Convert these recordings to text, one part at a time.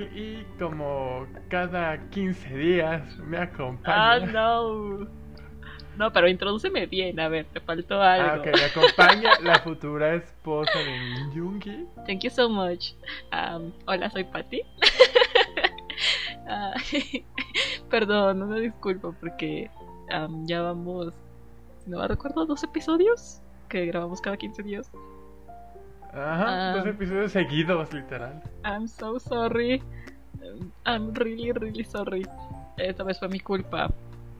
y como cada 15 días me acompaña. Ah, no. No, pero introdúceme bien, a ver, te faltó algo. Ah, ok, me acompaña la futura esposa de Minjungi. Thank you so much. Um, hola, soy Patty. Ah, perdón, no me disculpo porque um, ya vamos, si no me recuerdo, dos episodios que grabamos cada 15 días. Ajá, dos Ah. episodios seguidos, literal. I'm so sorry. I'm really, really sorry. Esta vez fue mi culpa.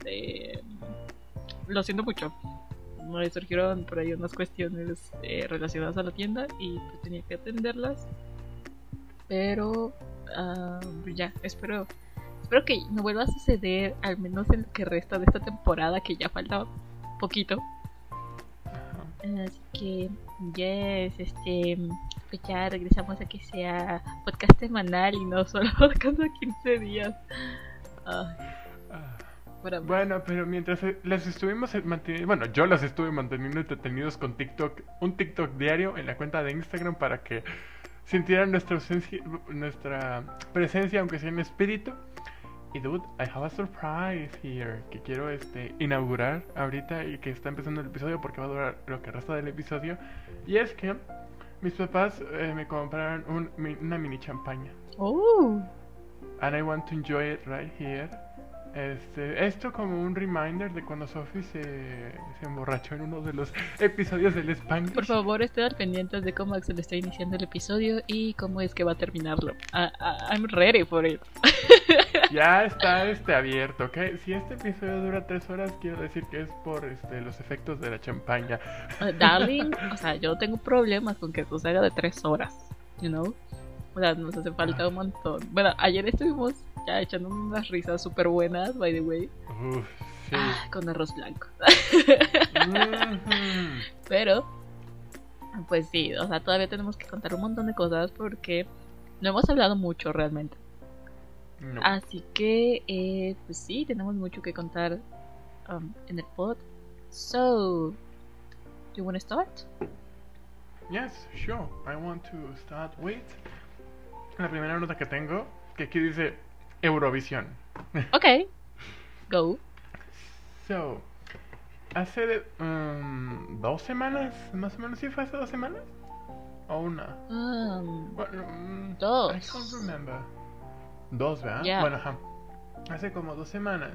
Eh, lo siento mucho. Me surgieron por ahí unas cuestiones eh, relacionadas a la tienda y pues, tenía que atenderlas. Pero ah, ya, espero, espero que no vuelva a suceder, al menos en lo que resta de esta temporada, que ya falta poquito. Así que, yes, este, pues ya regresamos a que sea podcast semanal y no solo cada 15 días. Para- Bueno, pero mientras eh, las estuvimos manteniendo, bueno, yo las estuve manteniendo entretenidos con TikTok, un TikTok diario en la cuenta de Instagram para que sintieran nuestra ausencia, nuestra presencia, aunque sea en espíritu. Y dude, I have a surprise here que quiero este inaugurar ahorita y que está empezando el episodio porque va a durar lo que resta del episodio. Y es que mis papás eh, me compraron un una mini champaña. Oh, And I want to enjoy it right here. Este, esto como un reminder de cuando Sophie se, se emborrachó en uno de los episodios del Spanglish. por favor, estén al pendientes de cómo Axel está iniciando el episodio y cómo es que va a terminarlo. Ah, ah, I'm ready for it. Ya está este abierto, ¿ok? Si este episodio dura tres horas, quiero decir que es por este, los efectos de la champaña. Ah, darling, o sea, yo tengo problemas con que esto se haga de 3 horas, you know? O sea, nos hace falta un montón. Bueno, ayer estuvimos ya echando unas risas súper buenas, by the way, Uf, sí. ah, con arroz blanco. Pero, pues sí, o sea, todavía tenemos que contar un montón de cosas porque no hemos hablado mucho realmente. No. Así que, eh, pues sí, tenemos mucho que contar um, en el pod. So, do you want to start? Yes, sure. I want to start with la primera nota que tengo, que aquí dice Eurovisión. Ok, go. So, hace de- um, dos semanas, más o menos, ¿sí fue hace dos semanas? ¿O una? Um, Bueno, mm, Dos. I can't remember. Dos, ¿verdad? Yeah. Bueno, ajá. Hace como dos semanas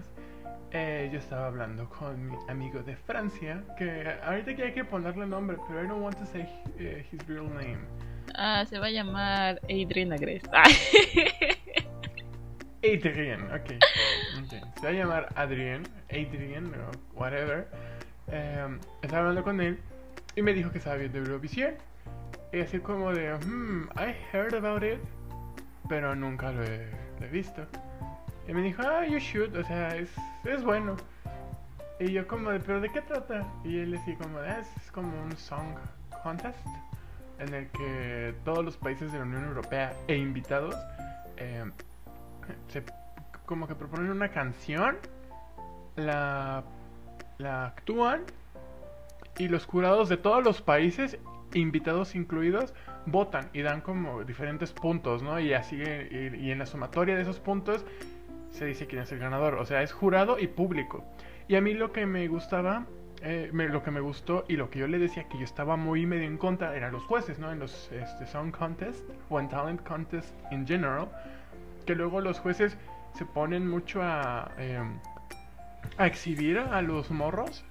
eh, yo estaba hablando con mi amigo de Francia, que ahorita que hay que ponerle nombre, pero I don't want to say eh, his real name. Ah, se va a llamar Adrian Agrest. Adrien, ok. Ok. Se va a llamar Adrien, Adrien o whatever. Em, estaba hablando con él y me dijo que estaba viendo Eurovisión. Y así como de, hmm, I heard about it, pero nunca lo he, visto. Y me dijo, ah, you should, o sea, es, es bueno. Y yo como de, pero ¿de qué trata? Y él decía como, "Ah, es como un song contest en el que todos los países de la Unión Europea e invitados em, se como que proponen una canción, la, la actúan y los jurados de todos los países, invitados incluidos, votan y dan como diferentes puntos, ¿no? Y así, y, y en la sumatoria de esos puntos se dice quién es el ganador, o sea, es jurado y público. Y a mí lo que me gustaba, eh, me- lo que me gustó y lo que yo le decía que yo estaba muy medio en contra eran los jueces, ¿no? En los este, Song Contest o en Talent Contest in general que luego los jueces se ponen mucho a, a exhibir a los morros.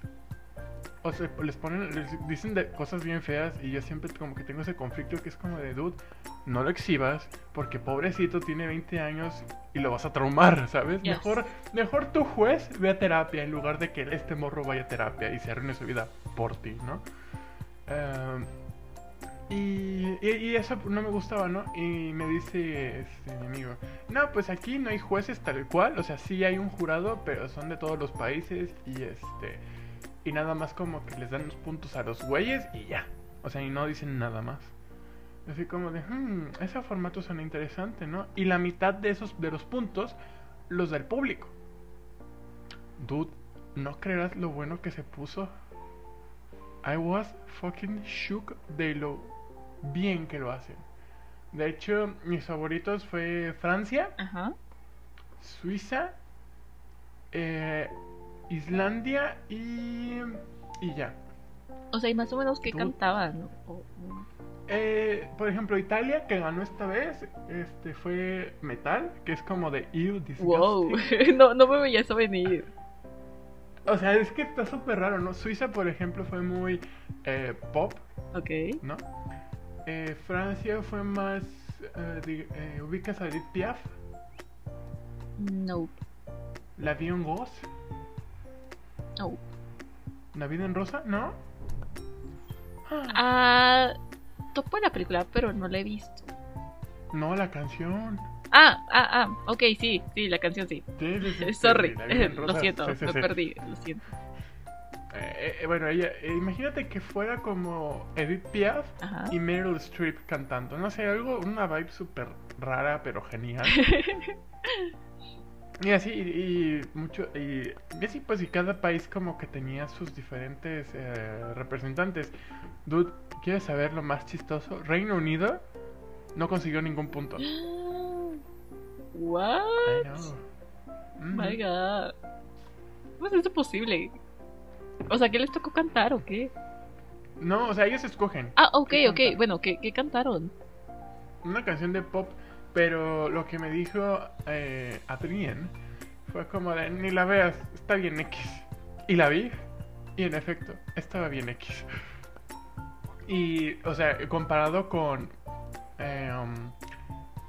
O sea, les ponen, les dicen de cosas bien feas y yo siempre como que tengo ese conflicto que es como de, dude, no lo exhibas porque pobrecito tiene 20 años y lo vas a traumar, ¿sabes? Yes. Mejor, mejor tu juez ve a terapia en lugar de que este morro vaya a terapia y se arruine su vida por ti, ¿no? Y, y- y eso no me gustaba, ¿no? Y me dice este, mi amigo, no, pues aquí no hay jueces tal cual, o sea, sí hay un jurado, pero son de todos los países y este y nada más como que les dan los puntos a los güeyes y ya. O sea, y no dicen nada más. Así como de, hmm, ese formato suena interesante, ¿no? Y la mitad de esos de los puntos los del público. Dude, no creerás lo bueno que se puso. I was fucking shook de lo bien que lo hacen. De hecho, mis favoritos fue Francia, Ajá. Suiza, eh, Islandia y, y ya. O sea, y más o menos que Tú- cantaban. ¿no? O- Eh, por ejemplo, Italia, que ganó esta vez, este fue Metal, que es como de Ew, disgusting. Wow, no, no me veía eso venir. O sea, es que está súper raro, ¿no? Suiza, por ejemplo, fue muy eh, pop, Ok. ¿no? Eh, Francia fue más... eh, eh, ¿Ubicas a Edith Piaf? No. ¿La vie en No. ¿La vida en rosa? ¿No? Ah, topo la película, pero no la he visto. No, la canción. Ah, ah, ah, ok, sí, sí, la canción sí. Sí, sí, sí, Sorry, lo siento, me perdí, lo siento. Eh, eh, bueno, ella, eh, imagínate que fuera como Edith Piaf Ajá. y Meryl Streep cantando. No sé, algo, una vibe súper rara, pero genial. y así, y, y mucho, y, y así pues, y cada país como que tenía sus diferentes eh, representantes. Dude, ¿quieres saber lo más chistoso? Reino Unido no consiguió ningún punto. What? I know. Mhm. My god. ¿Cómo es eso posible? O sea, ¿qué les tocó cantar o qué? No, o sea, ellos escogen Ah, ok, ¿Qué ok. Bueno, ¿qué, qué cantaron? una canción de pop, pero lo que me dijo eh, Adrien fue como de, ni la veas, está bien X. Y la vi, y en efecto, estaba bien X. Y, o sea, comparado con, um,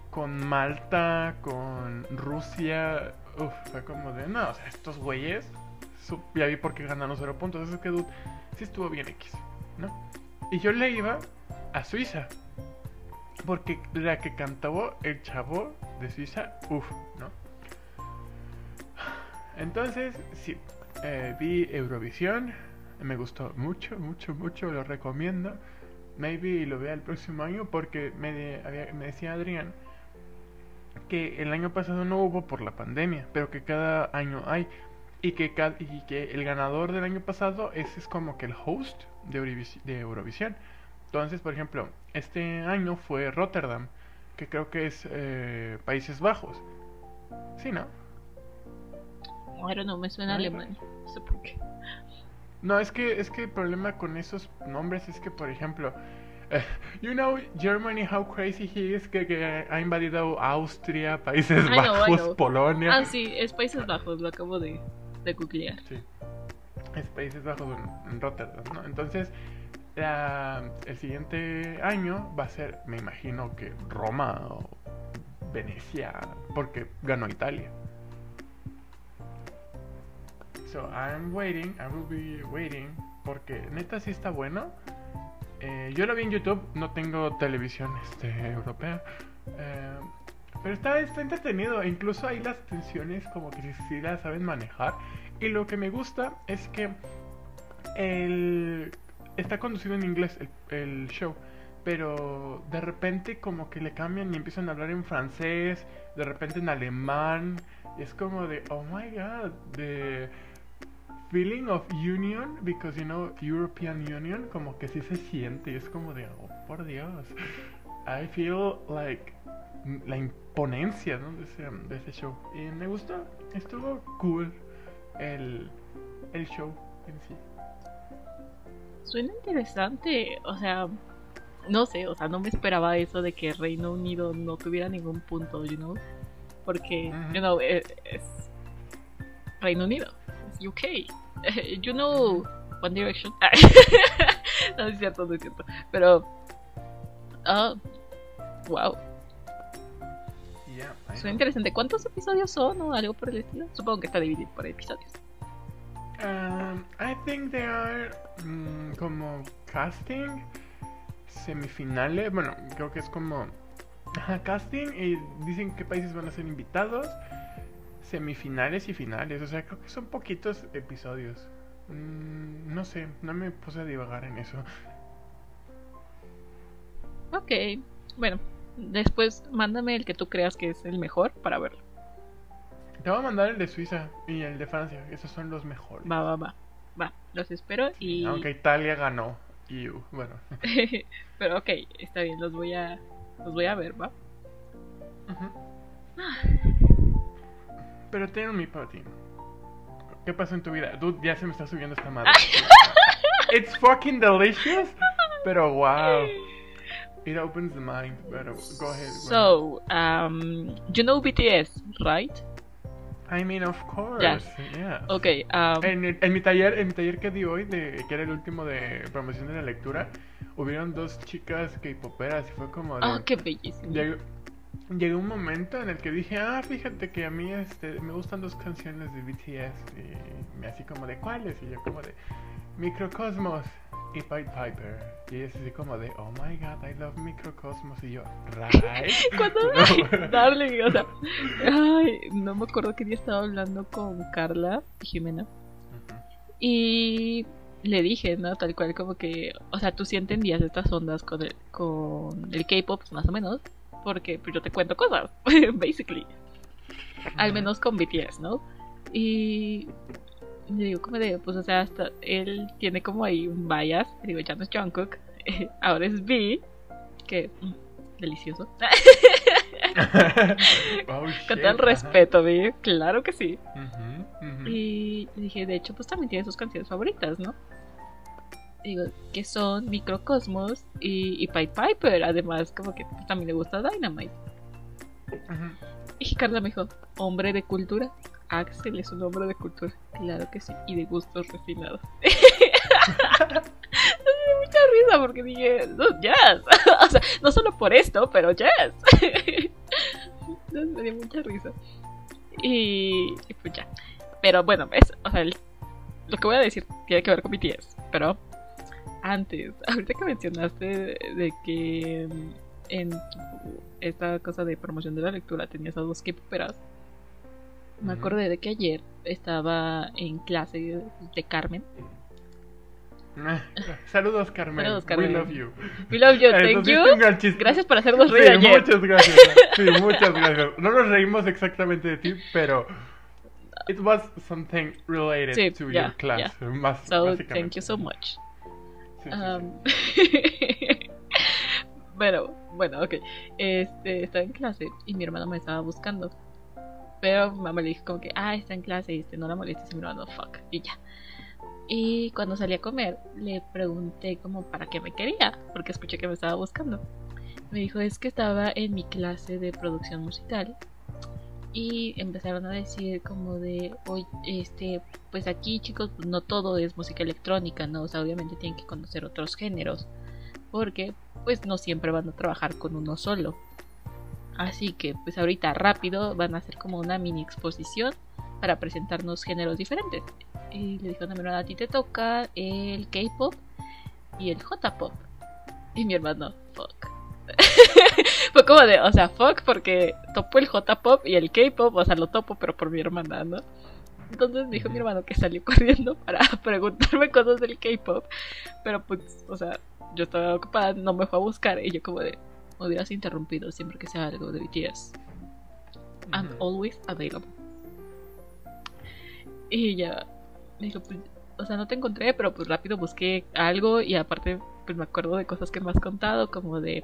con Malta, con Rusia, uf, fue como de, no, o sea, estos güeyes, ya vi por qué ganaron cero puntos, es que, dude, sí estuvo bien X, ¿no? Y yo le iba a Suiza. Porque la que cantó el chavo de Suiza, uff, ¿no? Entonces, sí, eh, vi Eurovisión, me gustó mucho, mucho, mucho, lo recomiendo. Maybe lo vea el próximo año porque me, decía Adrián que el año pasado no hubo por la pandemia, pero que cada año hay. Y que, el ganador del año pasado ese es como que el host de, de Eurovisión. Entonces, por ejemplo, este año fue Rotterdam, que creo que es eh, Países Bajos. Sí, ¿no? Know, me suena alemán. No sé por qué. No, es que, es que el problema con esos nombres es que, por ejemplo, eh, you know Germany, how crazy he is, que, que ha invadido Austria, Países I know, I Bajos, know. Polonia. Ah, sí, es Países Bajos, lo acabo de, de googlear. Sí. Es Países Bajos en, en Rotterdam, ¿no? Entonces, el siguiente año va a ser, me imagino que Roma o Venecia, porque ganó Italia. So I'm waiting, I will be waiting, porque neta sí está bueno. Eh, yo lo vi en YouTube, no tengo televisión este, europea. eh, pero está, está entretenido, incluso hay las tensiones como que sí, sí las saben manejar. Y lo que me gusta es que el, está conducido en inglés el, el show, pero de repente como que le cambian y empiezan a hablar en francés, de repente en alemán, es como de, oh my god, the feeling of union, because you know, European Union, como que sí se siente, y es como de, oh por Dios, I feel like la imponencia ¿no? de, ese, de show. Y me gustó, estuvo cool el, el show en sí. Suena interesante, o sea, no sé, o sea, no me esperaba eso de que Reino Unido no tuviera ningún punto, you know, porque, you know, es, es Reino Unido, es UK, you know, One Direction, no es cierto, no es cierto, pero, ah, wow, Yeah, suena interesante. ¿Cuántos episodios son o algo por el estilo? Supongo que está dividido por episodios. Um, I think they are mm, como casting semifinales. Bueno, creo que es como casting y dicen qué países van a ser invitados. Semifinales y finales. O sea, creo que son poquitos episodios. Mm, no sé, no me puse a divagar en eso. Ok, bueno, después mándame el que tú creas que es el mejor para verlo. Te voy a mandar el de Suiza y el de Francia. Esos son los mejores. Va, va, va. va, los espero y... Aunque Italia ganó. Y bueno. Pero ok, está bien, los voy a, los voy a ver, ¿va? Pero tengo mi ti. ¿Qué pasó en tu vida? Dude, ya se me está subiendo esta madre. It's fucking delicious. Pero wow. It opens the mind. Pero go ahead. So, um, you know BTS, right? I mean, of course. Yeah. Yeah. Okay. Um, en, en, mi taller, en mi taller que di hoy, de, que era el último de promoción de la lectura, hubieron dos chicas K-poperas y fue como de... Oh, qué bellísimo. Llegó, llegó, un momento en el que dije, ah, fíjate que a mí este, me gustan dos canciones de BTS y así como de cuáles y yo como de Microcosmos y Pied Piper. Y es así como de, oh my god, I love Microcosmos. Y yo, right. Cuando, darling, o sea, ay, no me acuerdo que día estaba hablando con Carla y Jimena. Y le dije, ¿no? Tal cual como que, o sea, tú sí entendías estas ondas con el, con el K-pop, más o menos, porque pues, yo te cuento cosas, basically. Al menos con BTS, ¿no? Y le digo como de, pues o sea, hasta él tiene como ahí un bias, le digo, ya no es Jungkook, ahora es B, que mm, delicioso. oh, Con todo el respeto, B, claro que sí. Y le dije, de hecho, pues también tiene sus canciones favoritas, ¿no? Digo, que son Microcosmos y, y Pied Piper, además como que pues, también le gusta Dynamite. Y Carla me dijo, hombre de cultura. Axel es un hombre de cultura. Claro que sí. Y de gustos refinados. mucha risa porque dije, no, jazz. o sea, no solo por esto, pero jazz. me dio mucha risa. Y, pues ya. Pero bueno, es, o sea, lo que voy a decir tiene que ver con BTS. Pero antes, ahorita que mencionaste de que en esta cosa de promoción de la lectura tenías a dos K-poperas me acordé de que ayer estaba en clase de Carmen. Saludos Carmen. Saludos Carmen. We love you. We love you, thank you. Gracias por hacernos reír sí, ayer. Muchas gracias. Sí, muchas gracias. No nos reímos exactamente de ti, pero it was something related sí, to yeah, your class. Yeah. Más, so thank you so much. Sí, um, bueno, bueno, ok. Este, estaba en clase y mi hermano me estaba buscando. Pero mamá le dijo como que, ah, está en clase y este, no la molestes. Mi hermano, fuck. Y ya. Y cuando salí a comer, le pregunté como para qué me quería, porque escuché que me estaba buscando. Me dijo, es que estaba en mi clase de producción musical. Y empezaron a decir como de, oye, este, pues aquí chicos, pues no todo es música electrónica, ¿no? O sea, obviamente tienen que conocer otros géneros. Porque, pues no siempre van a trabajar con uno solo. Así que pues ahorita rápido van a hacer como una mini exposición para presentarnos géneros diferentes. Y le dijo a mi hermana, a ti te toca el K-pop y el J-pop. Y mi hermano, fuck. Fue como de, o sea, fuck porque topo el J-pop y el K-pop, o sea, lo topo pero por mi hermana, ¿no? Entonces dijo mi hermano que salió corriendo para preguntarme cosas del K-pop. Pero pues, o sea, yo estaba ocupada, no me fue a buscar y yo como de, me hubieras interrumpido siempre que sea algo de BTS. I'm always available. Y ya me dijo, pues, o sea, no te encontré, pero pues rápido busqué algo y aparte pues me acuerdo de cosas que me has contado, como de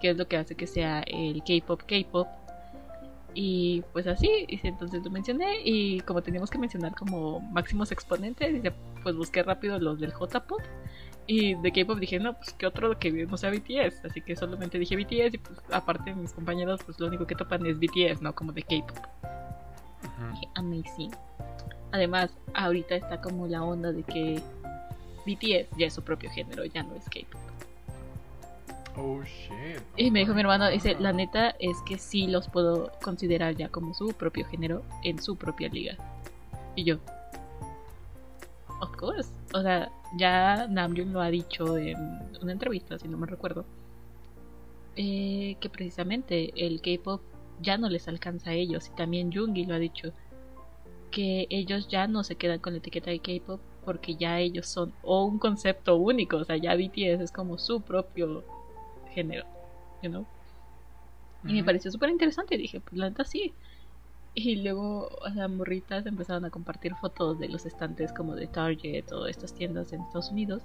qué es lo que hace que sea el K-pop K-pop. Y pues así, y entonces lo mencioné y como teníamos que mencionar como máximos exponentes, pues busqué rápido los del J-pop y de K-pop dije, no, pues que otro que no sea BTS. Así que solamente dije BTS y pues aparte mis compañeros pues lo único que topan es BTS, ¿no? Como de K-pop. Dije, amazing. Además, ahorita está como la onda de que BTS ya es su propio género, ya no es K-pop. Oh shit. Y me dijo mi hermano, dice, la neta es que sí los puedo considerar ya como su propio género en su propia liga. Y yo, of course. O sea, ya Namjoon lo ha dicho en una entrevista, si no me recuerdo, eh, que precisamente el K-pop ya no les alcanza a ellos. Y también Jungi lo ha dicho, que ellos ya no se quedan con la etiqueta de K-pop porque ya ellos son o un concepto único. O sea, ya BTS es como su propio género, you know? Y me pareció súper interesante. Y dije, pues la neta sí. Y luego las morritas empezaron a compartir fotos de los estantes como de Target o estas tiendas en Estados Unidos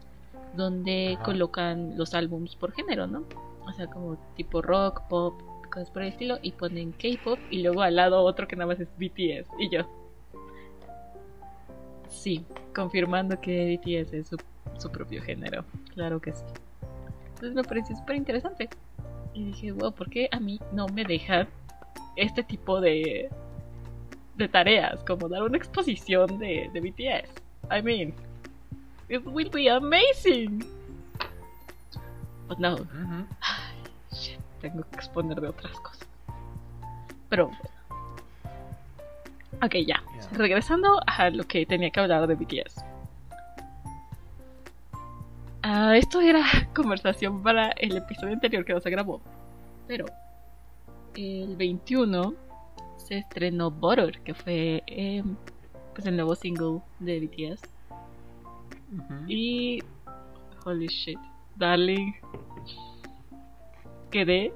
donde Ajá. colocan los álbums por género, ¿no? O sea, como tipo rock, pop, cosas por el estilo y ponen K-pop y luego al lado otro que nada más es BTS y yo. Sí, confirmando que BTS es su, su propio género, claro que sí. Entonces me pareció súper interesante. Y dije, wow, ¿por qué a mí no me dejan este tipo de, de tareas? Como dar una exposición de, de BTS. I mean, it will be amazing. But no, shit, tengo que exponer de otras cosas. Pero bueno. Ok, ya. Regresando a lo que tenía que hablar de BTS. Ah, esto era conversación para el episodio anterior que no se grabó. Pero el 21 se estrenó Butter, que fue eh, pues el nuevo single de BTS. Y. Holy shit. Darling. Quedé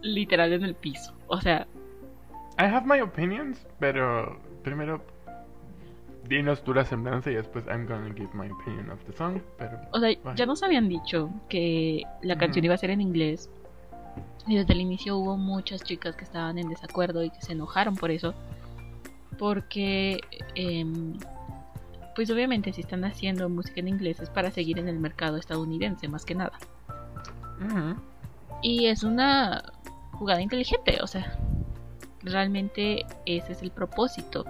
literal en el piso. O sea, I have my opinions, pero primero dinos tu la semblanza y después I'm gonna give my opinion of the song. Pero o sea, ya nos habían dicho que la canción iba a ser en inglés. Y desde el inicio hubo muchas chicas que estaban en desacuerdo y que se enojaron por eso. Porque, em, pues obviamente si están haciendo música en inglés es para seguir en el mercado estadounidense más que nada. Ujú. Y es una jugada inteligente, o sea, realmente ese es el propósito.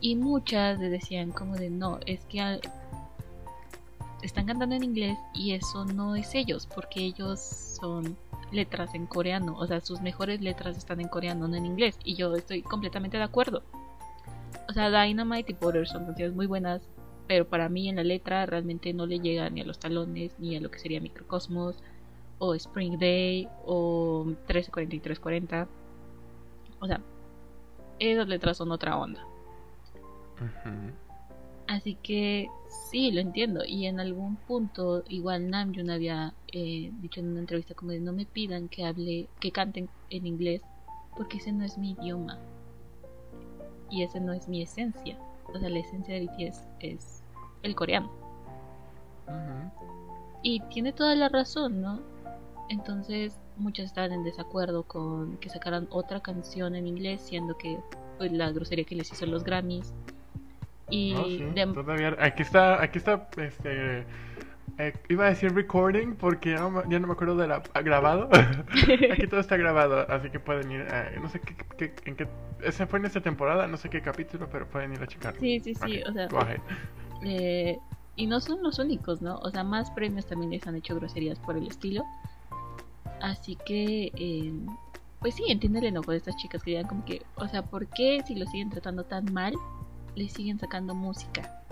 Y muchas le decían como de no, es que al- están cantando en inglés y eso no es ellos, porque ellos son letras en coreano, o sea, sus mejores letras están en coreano, no en inglés, y yo estoy completamente de acuerdo. O sea, Dynamite y Butter son canciones muy buenas, pero para mí en la letra realmente no le llega ni a los talones, ni a lo que sería Microcosmos, o Spring Day, o 134340. O sea, esas letras son otra onda. Así que sí, lo entiendo. Y en algún punto, igual Namjoon había eh, dicho en una entrevista como de no me pidan que hable, que canten en inglés, porque ese no es mi idioma. Y ese no es mi esencia. O sea, la esencia de BTS es el coreano. Y tiene toda la razón, ¿no? Entonces, muchos estaban en desacuerdo con que sacaran otra canción en inglés, siendo que pues, la grosería que les hizo los Grammys. Y sí, de- todavía aquí está, aquí está, este, eh, iba a decir recording porque ya no, me- ya no me acuerdo de la ah, grabado. aquí todo está grabado, así que pueden ir, eh, no sé qué, qué- en qué, ese fue en esta temporada, no sé qué capítulo, pero pueden ir a checarlo. Sí, sí, sí, Ok, o sea, eh, y no son los únicos, ¿no? O sea, más premios también les han hecho groserías por el estilo. Así que, eh, pues sí, entiende el enojo de estas chicas que digan como que, o sea, ¿por qué si lo siguen tratando tan mal, le siguen sacando música?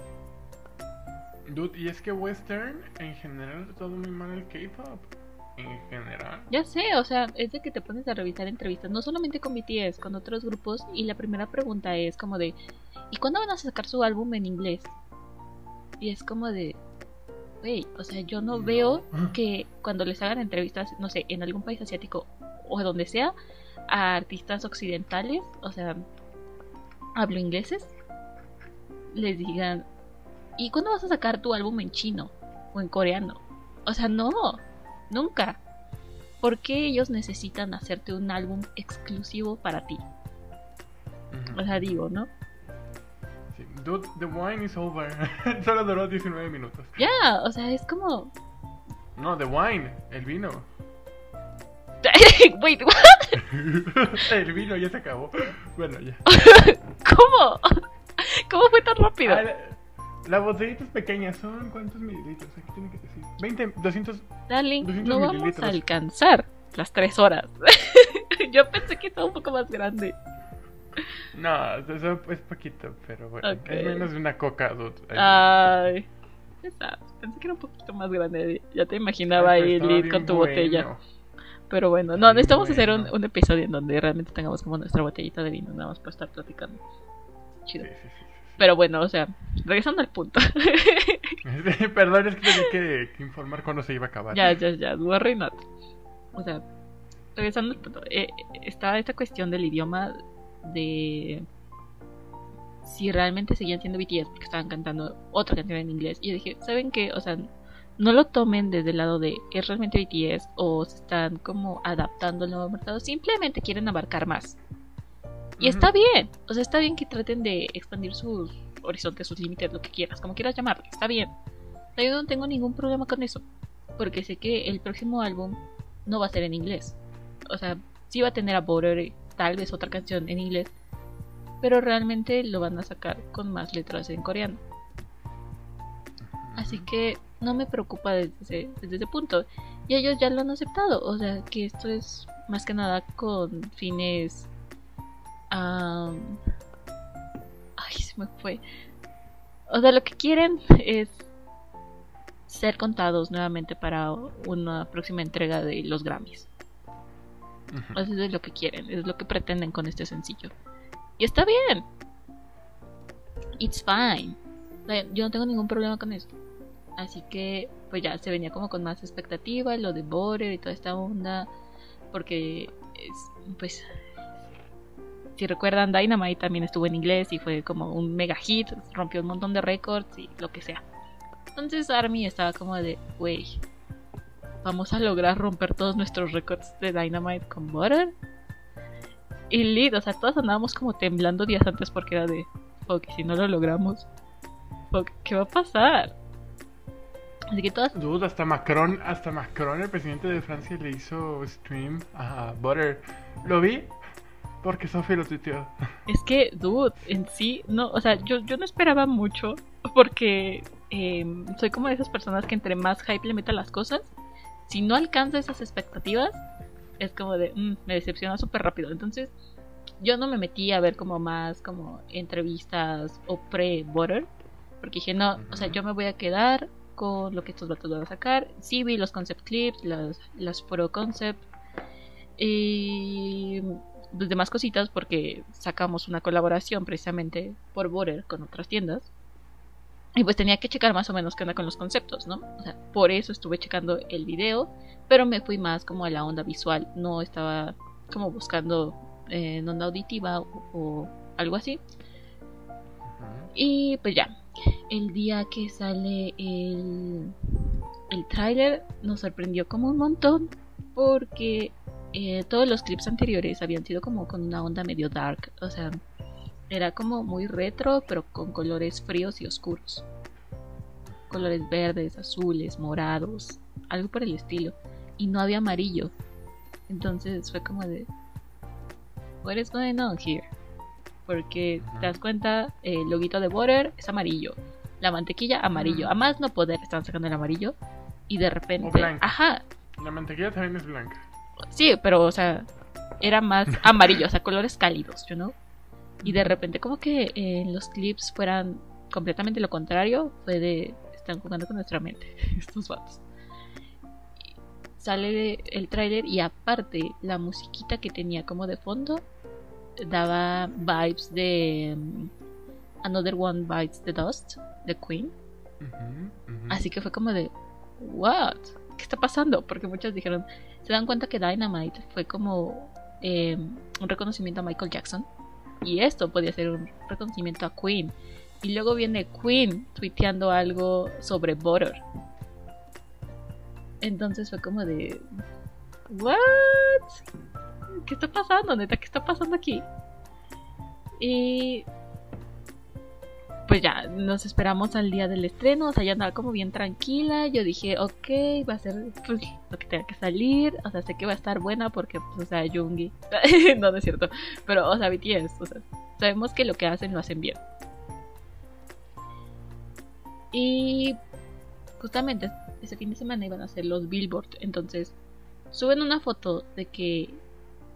Dude, y es que western en general todo muy mal el K-pop. En general. Ya sé, o sea, es de que te pones a revisar entrevistas, no solamente con BTS, con otros grupos, y la primera pregunta es como de, ¿y cuándo van a sacar su álbum en inglés? Y es como de, wey, o sea, yo no, No. veo que cuando les hagan entrevistas, no sé, en algún país asiático o donde sea, a artistas occidentales, o sea, hablo ingleses, les digan, ¿y cuándo vas a sacar tu álbum en chino o en coreano? O sea, no, nunca. ¿Por qué ellos necesitan hacerte un álbum exclusivo para ti? O sea, digo, ¿no? Sí, Dude, the wine is over. Solo duró 19 minutos. Ya, o sea, es como... No, the wine, el vino. Wait, what? el vino ya se acabó. Bueno, ya. ¿Cómo? ¿Cómo fue tan rápido? Ah, la, la botellita es pequeña, son ¿cuántos mililitros? Aquí tiene que decir. 20, 200. Darling, 200 no vamos a alcanzar las tres horas. Yo pensé que estaba un poco más grande. No, eso es poquito, pero bueno. Ok. Es menos de una coca. Ay, pensé que era un poquito más grande. Ya te imaginaba ahí Lid con tu botella. Pero bueno, no, necesitamos hacer un, un episodio en donde realmente tengamos como nuestra botellita de vino, nada más para estar platicando. Chido. Sí, sí, sí, Pero bueno, o sea, regresando al punto. Perdón, es que tenía que, que informar cuándo se iba a acabar. ya, ya, ya, worry not. O sea, regresando al punto, eh, está esta cuestión del idioma de si realmente seguían siendo BTS porque estaban cantando otra canción en inglés. Y yo dije, ¿saben qué? O sea, no lo tomen desde el lado de es realmente BTS o se están como adaptando al nuevo mercado, simplemente quieren abarcar más. Y está bien, o sea, está bien que traten de expandir sus horizontes, sus límites, lo que quieras, como quieras llamarlo, está bien. Yo no tengo ningún problema con eso, porque sé que el próximo álbum no va a ser en inglés. O sea, sí va a tener a Border, tal vez otra canción en inglés, pero realmente lo van a sacar con más letras en coreano. Así que no me preocupa desde ese, desde ese punto. Y ellos ya lo han aceptado. O sea, que esto es más que nada con fines... ay, se me fue. O sea, lo que quieren es ser contados nuevamente para una próxima entrega de los Grammys. Eso es lo que quieren, es lo que pretenden con este sencillo. Y está bien. It's fine. Yo no tengo ningún problema con esto. Así que, pues ya se venía como con más expectativa, lo de Border y toda esta onda. Porque, pues, si recuerdan, Dynamite también estuvo en inglés y fue como un mega hit, rompió un montón de récords y lo que sea. Entonces Army estaba como de, wey, vamos a lograr romper todos nuestros récords de Dynamite con Butter. Y Lead, o sea, todos andábamos como temblando días antes porque era de, fuck, si no lo logramos, fuck, ¿qué va a pasar? Así que todas... Dude, hasta Macron, hasta Macron, el presidente de Francia, le hizo stream a Butter. Lo vi porque Sophie lo tuiteó. Es que, dude, en sí, no, o sea, yo, yo no esperaba mucho porque em, soy como de esas personas que entre más hype le meta las cosas, si no alcanza esas expectativas, es como de, mm, me decepciona súper rápido. Entonces, yo no me metí a ver como más como entrevistas o pre-Butter, porque dije, no, o sea, yo me voy a quedar con lo que estos vatos van a sacar. Sí vi los concept clips, las, las pro concept y demás cositas porque sacamos una colaboración precisamente por Butter con otras tiendas. Y pues tenía que checar más o menos qué onda con los conceptos, ¿no? O sea, por eso estuve checando el video, pero me fui más como a la onda visual, no estaba como buscando eh, en onda auditiva o, algo así. Y pues ya, el día que sale el, el tráiler nos sorprendió como un montón porque eh, todos los clips anteriores habían sido como con una onda medio dark, o sea, era como muy retro, pero con colores fríos y oscuros. Colores verdes, azules, morados, algo por el estilo. Y no había amarillo. Entonces fue como de... What is going on here? Porque te das cuenta, el loguito de Butter es amarillo. La mantequilla amarillo. A más no poder, estaban sacando el amarillo. Y de repente... Ajá. La mantequilla también es blanca. Sí, pero o sea, era más amarillo, o sea, colores cálidos, you know? y de repente como que en eh, los clips fueran completamente lo contrario, fue de están jugando con nuestra mente estos vatos. Sale el tráiler y aparte la musiquita que tenía como de fondo daba vibes de um, Another One Bites the Dust de Queen. Así que fue como de what? ¿Qué está pasando? Porque muchos dijeron, se dan cuenta que Dynamite fue como eh, un reconocimiento a Michael Jackson y esto podía ser un reconocimiento a Queen. Y luego viene Queen tuiteando algo sobre Butter. Entonces fue como de. ¿What? ¿Qué está pasando, neta? ¿Qué está pasando aquí? Y pues ya, nos esperamos al día del estreno, o sea, ya andaba como bien tranquila, yo dije, ok, va a ser pues, lo que tenga que salir, o sea, sé que va a estar buena porque, pues, o sea, Jungi, no, no es cierto, pero, o sea, BTS, o sea, sabemos que lo que hacen lo hacen bien. Y justamente ese fin de semana iban a hacer los Billboard, entonces suben una foto de que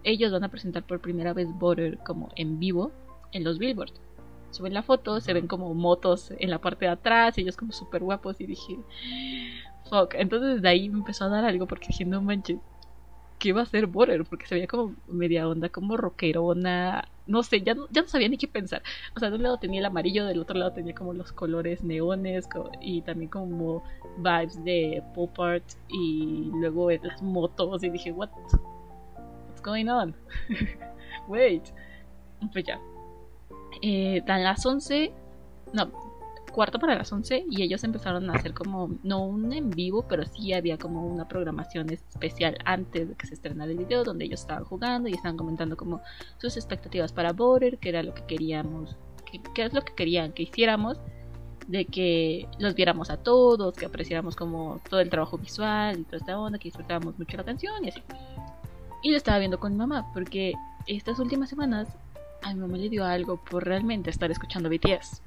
ellos van a presentar por primera vez Butter como en vivo en los Billboard suben la foto, se ven como motos en la parte de atrás, ellos como súper guapos y dije, fuck. Entonces de ahí me empezó a dar algo porque dije, no manches, ¿qué va a ser Border? Porque se veía como media onda, como rockerona, no sé, ya no, ya no sabía ni qué pensar. O sea, de un lado tenía el amarillo, del otro lado tenía como los colores neones y también como vibes de pop art y luego las motos y dije, what? What's going on? Wait. Pues ya. Eh, dan las 11. No, cuarto para las 11 y ellos empezaron a hacer como, no un en vivo, pero sí había como una programación especial antes de que se estrenara el video donde ellos estaban jugando y estaban comentando como sus expectativas para Border, que era lo que queríamos, que, es lo que querían que hiciéramos, de que los viéramos a todos, que apreciáramos como todo el trabajo visual y toda esta onda, que disfrutábamos mucho la canción y así. Y lo estaba viendo con mi mamá, porque estas últimas semanas a mi mamá le dio algo por realmente estar escuchando BTS.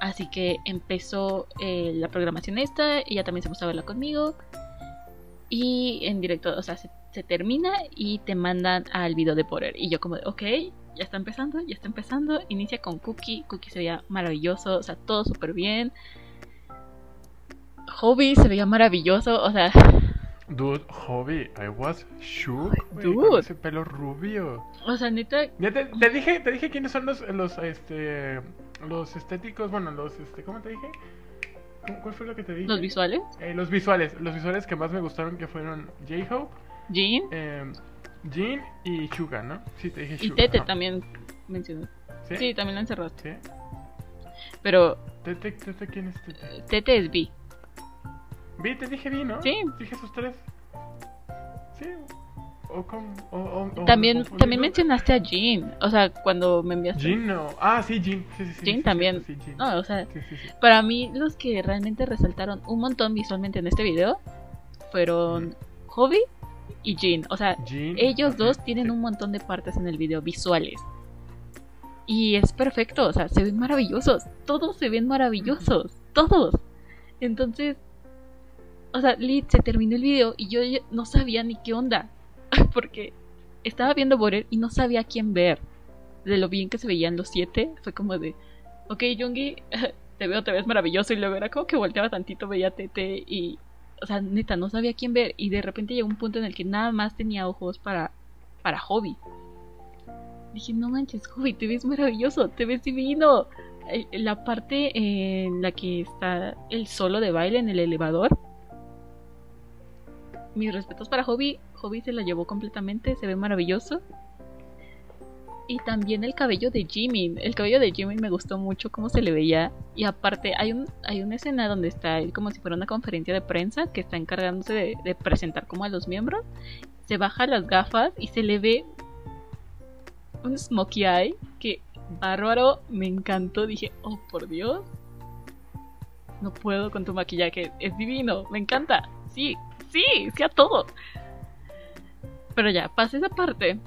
Así que empezó eh, la programación esta, ella también se puso a verla conmigo. Y en directo, o sea, se, termina y te mandan al video de Porter. Y yo como de, ok, ya está empezando, ya está empezando. Inicia con Cookie, Cookie se veía maravilloso, o sea, todo súper bien. Hobby se veía maravilloso, o sea, Dude, Hobby, I was shook, Dude. con ese pelo rubio. o sea, neta, Ya te, te dije, te dije quiénes son los, los, este, los estéticos, bueno, los, este, ¿cómo te dije? ¿Cómo- ¿Cuál fue lo que te dije? los visuales, Eh, los visuales, los visuales que más me gustaron que fueron J-Hope, Jean eh, Jin y Suga, ¿no? Sí, te dije y Suga. Tete ajá. también mencionó. ¿Sí? Sí, también lo encerraste. ¿Sí? Pero Tete, Tete, ¿quién es Tete? Tete es B. Vi, te dije vi, ¿no? Sí. Dije esos tres. Sí. O con. O, o- También, también mencionaste a Jean. O sea, cuando me enviaste. Jin no. Ah, sí, Jin. Sí, sí, sí. Sí, también. Sí, Jin. No, o sea, Sí, sí, sí. para mí los que realmente resaltaron un montón visualmente en este video fueron Hobby y Jean. O sea, ellos dos tienen un montón de partes en el video visuales. Y es perfecto, o sea, se ven maravillosos. Todos se ven maravillosos. Todos. Entonces, o sea, Lit se terminó el video y yo no sabía ni qué onda. Porque estaba viendo Border y no sabía quién ver. De lo bien que se veían los siete, fue como de, ok, Jungi, te veo, te ves maravilloso. Y luego era como que volteaba tantito, veía Tete y, o sea, neta, no sabía quién ver. Y de repente llegó un punto en el que nada más tenía ojos para, para Hobby. Dije, no manches, Hobby, te ves maravilloso, te ves divino. La parte en la que está el solo de baile en el elevador. Mis respetos para Hobby. Hobby se la llevó completamente, se ve maravilloso. Y también el cabello de Jimin. El cabello de Jimin me gustó mucho cómo se le veía. Y aparte, hay, un, hay una escena donde está él como si fuera una conferencia de prensa que está encargándose de, de presentar como a los miembros. Se baja las gafas y se le ve un smokey eye que bárbaro, me encantó. Dije, oh por Dios, no puedo con tu maquillaje, es divino, me encanta. Sí, sí, sí a todo. Pero ya, pasa esa parte.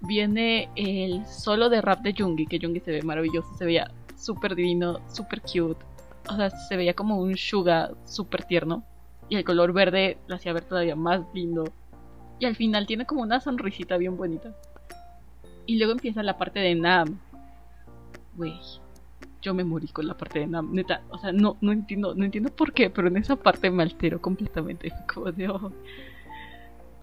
Viene el solo de rap de Jungi, que Jungi se ve maravilloso, se veía súper divino, súper cute. O sea, se veía como un Suga súper tierno. Y el color verde lo hacía ver todavía más lindo. Y al final tiene como una sonrisita bien bonita. Y luego empieza la parte de Nam. Güey, yo me morí con la parte de Nam. Neta, o sea, no, no entiendo, no entiendo por qué, pero en esa parte me altero completamente. Como de, oh.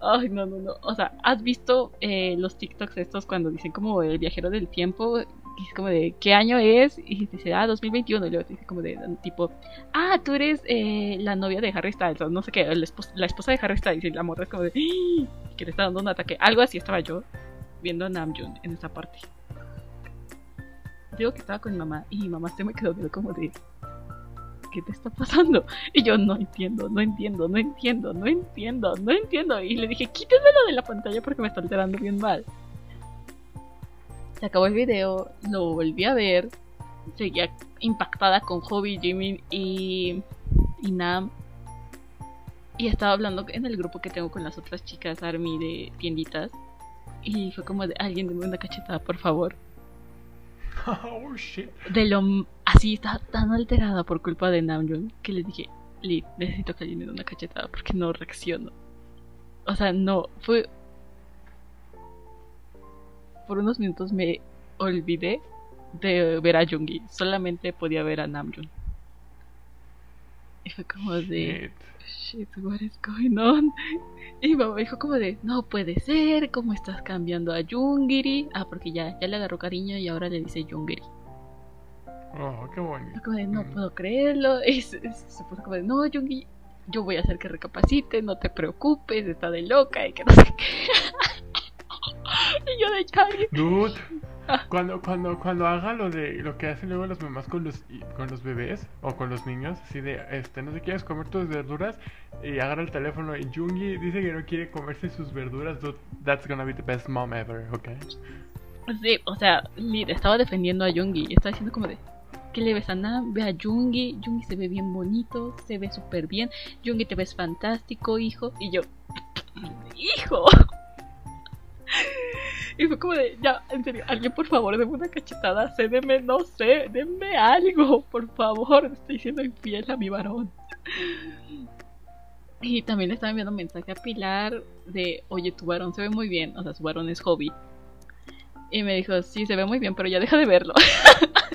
Ay, no, no, no. O sea, ¿has visto eh, los TikToks estos cuando dicen como el viajero del tiempo? Que es como de, ¿qué año es? Y dice, ah, 2021. Y luego dice como de, tipo, ah, tú eres eh, la novia de Harry Styles. O no sé qué, la esposa, la esposa de Harry Styles. Y la morra es como de, "¡Ah!", que le está dando un ataque. Algo así estaba yo viendo a Namjoon en esa parte. Digo que estaba con mi mamá y mi mamá se me quedó viendo como de ¿qué te está pasando? Y yo no entiendo, no entiendo, no entiendo, no entiendo, no entiendo. Y le dije, quítemelo de la pantalla porque me está alterando bien mal. Se acabó el video, lo volví a ver, seguía impactada con Hobby, Jimin y, y Nam. Y estaba hablando en el grupo que tengo con las otras chicas Army de tienditas. Y fue como de alguien dame una cachetada, por favor. oh. De lo así estaba tan alterada por culpa de Namjoon que le dije, Lee, necesito que alguien me una cachetada porque no reacciono. O sea, no, fue por unos minutos me olvidé de ver a Jungi, solamente podía ver a Namjoon. Y fue como de Shit. what is going on? Y mamá dijo como de, no puede ser, ¿cómo estás cambiando a Jungiri? Ah, porque ya, ya le agarró cariño y ahora le dice Jungiri. Oh, qué bonito. Como de, no Mm. puedo creerlo. Y se, se puso como de, no, Jungi, yo voy a hacer que recapacite, no te preocupes, está de loca y que no sé qué. y yo de Chari. Dude, Cuando, cuando, cuando haga lo de lo que hacen luego las mamás con los con los bebés o con los niños, así de este, no te quieres comer tus verduras y agarra el teléfono y Jungi dice que no quiere comerse sus verduras, dude, that's gonna be the best mom ever, okay? Sí, o sea, mira, estaba defendiendo a Jungi, estaba diciendo como de ¿Qué le ves a Nam? Ve a Jungi, Jungi se ve bien bonito, se ve súper bien, Jungi te ves fantástico, hijo, y yo, hijo. Y fue como de, ya, en serio, alguien por favor, denme una cachetada, cédeme, no sé, denme algo, por favor, estoy siendo infiel a mi varón. Y también le estaba enviando un mensaje a Pilar de, oye, tu varón se ve muy bien, o sea, su varón es hobby. Y me dijo, sí, se ve muy bien, pero ya deja de verlo.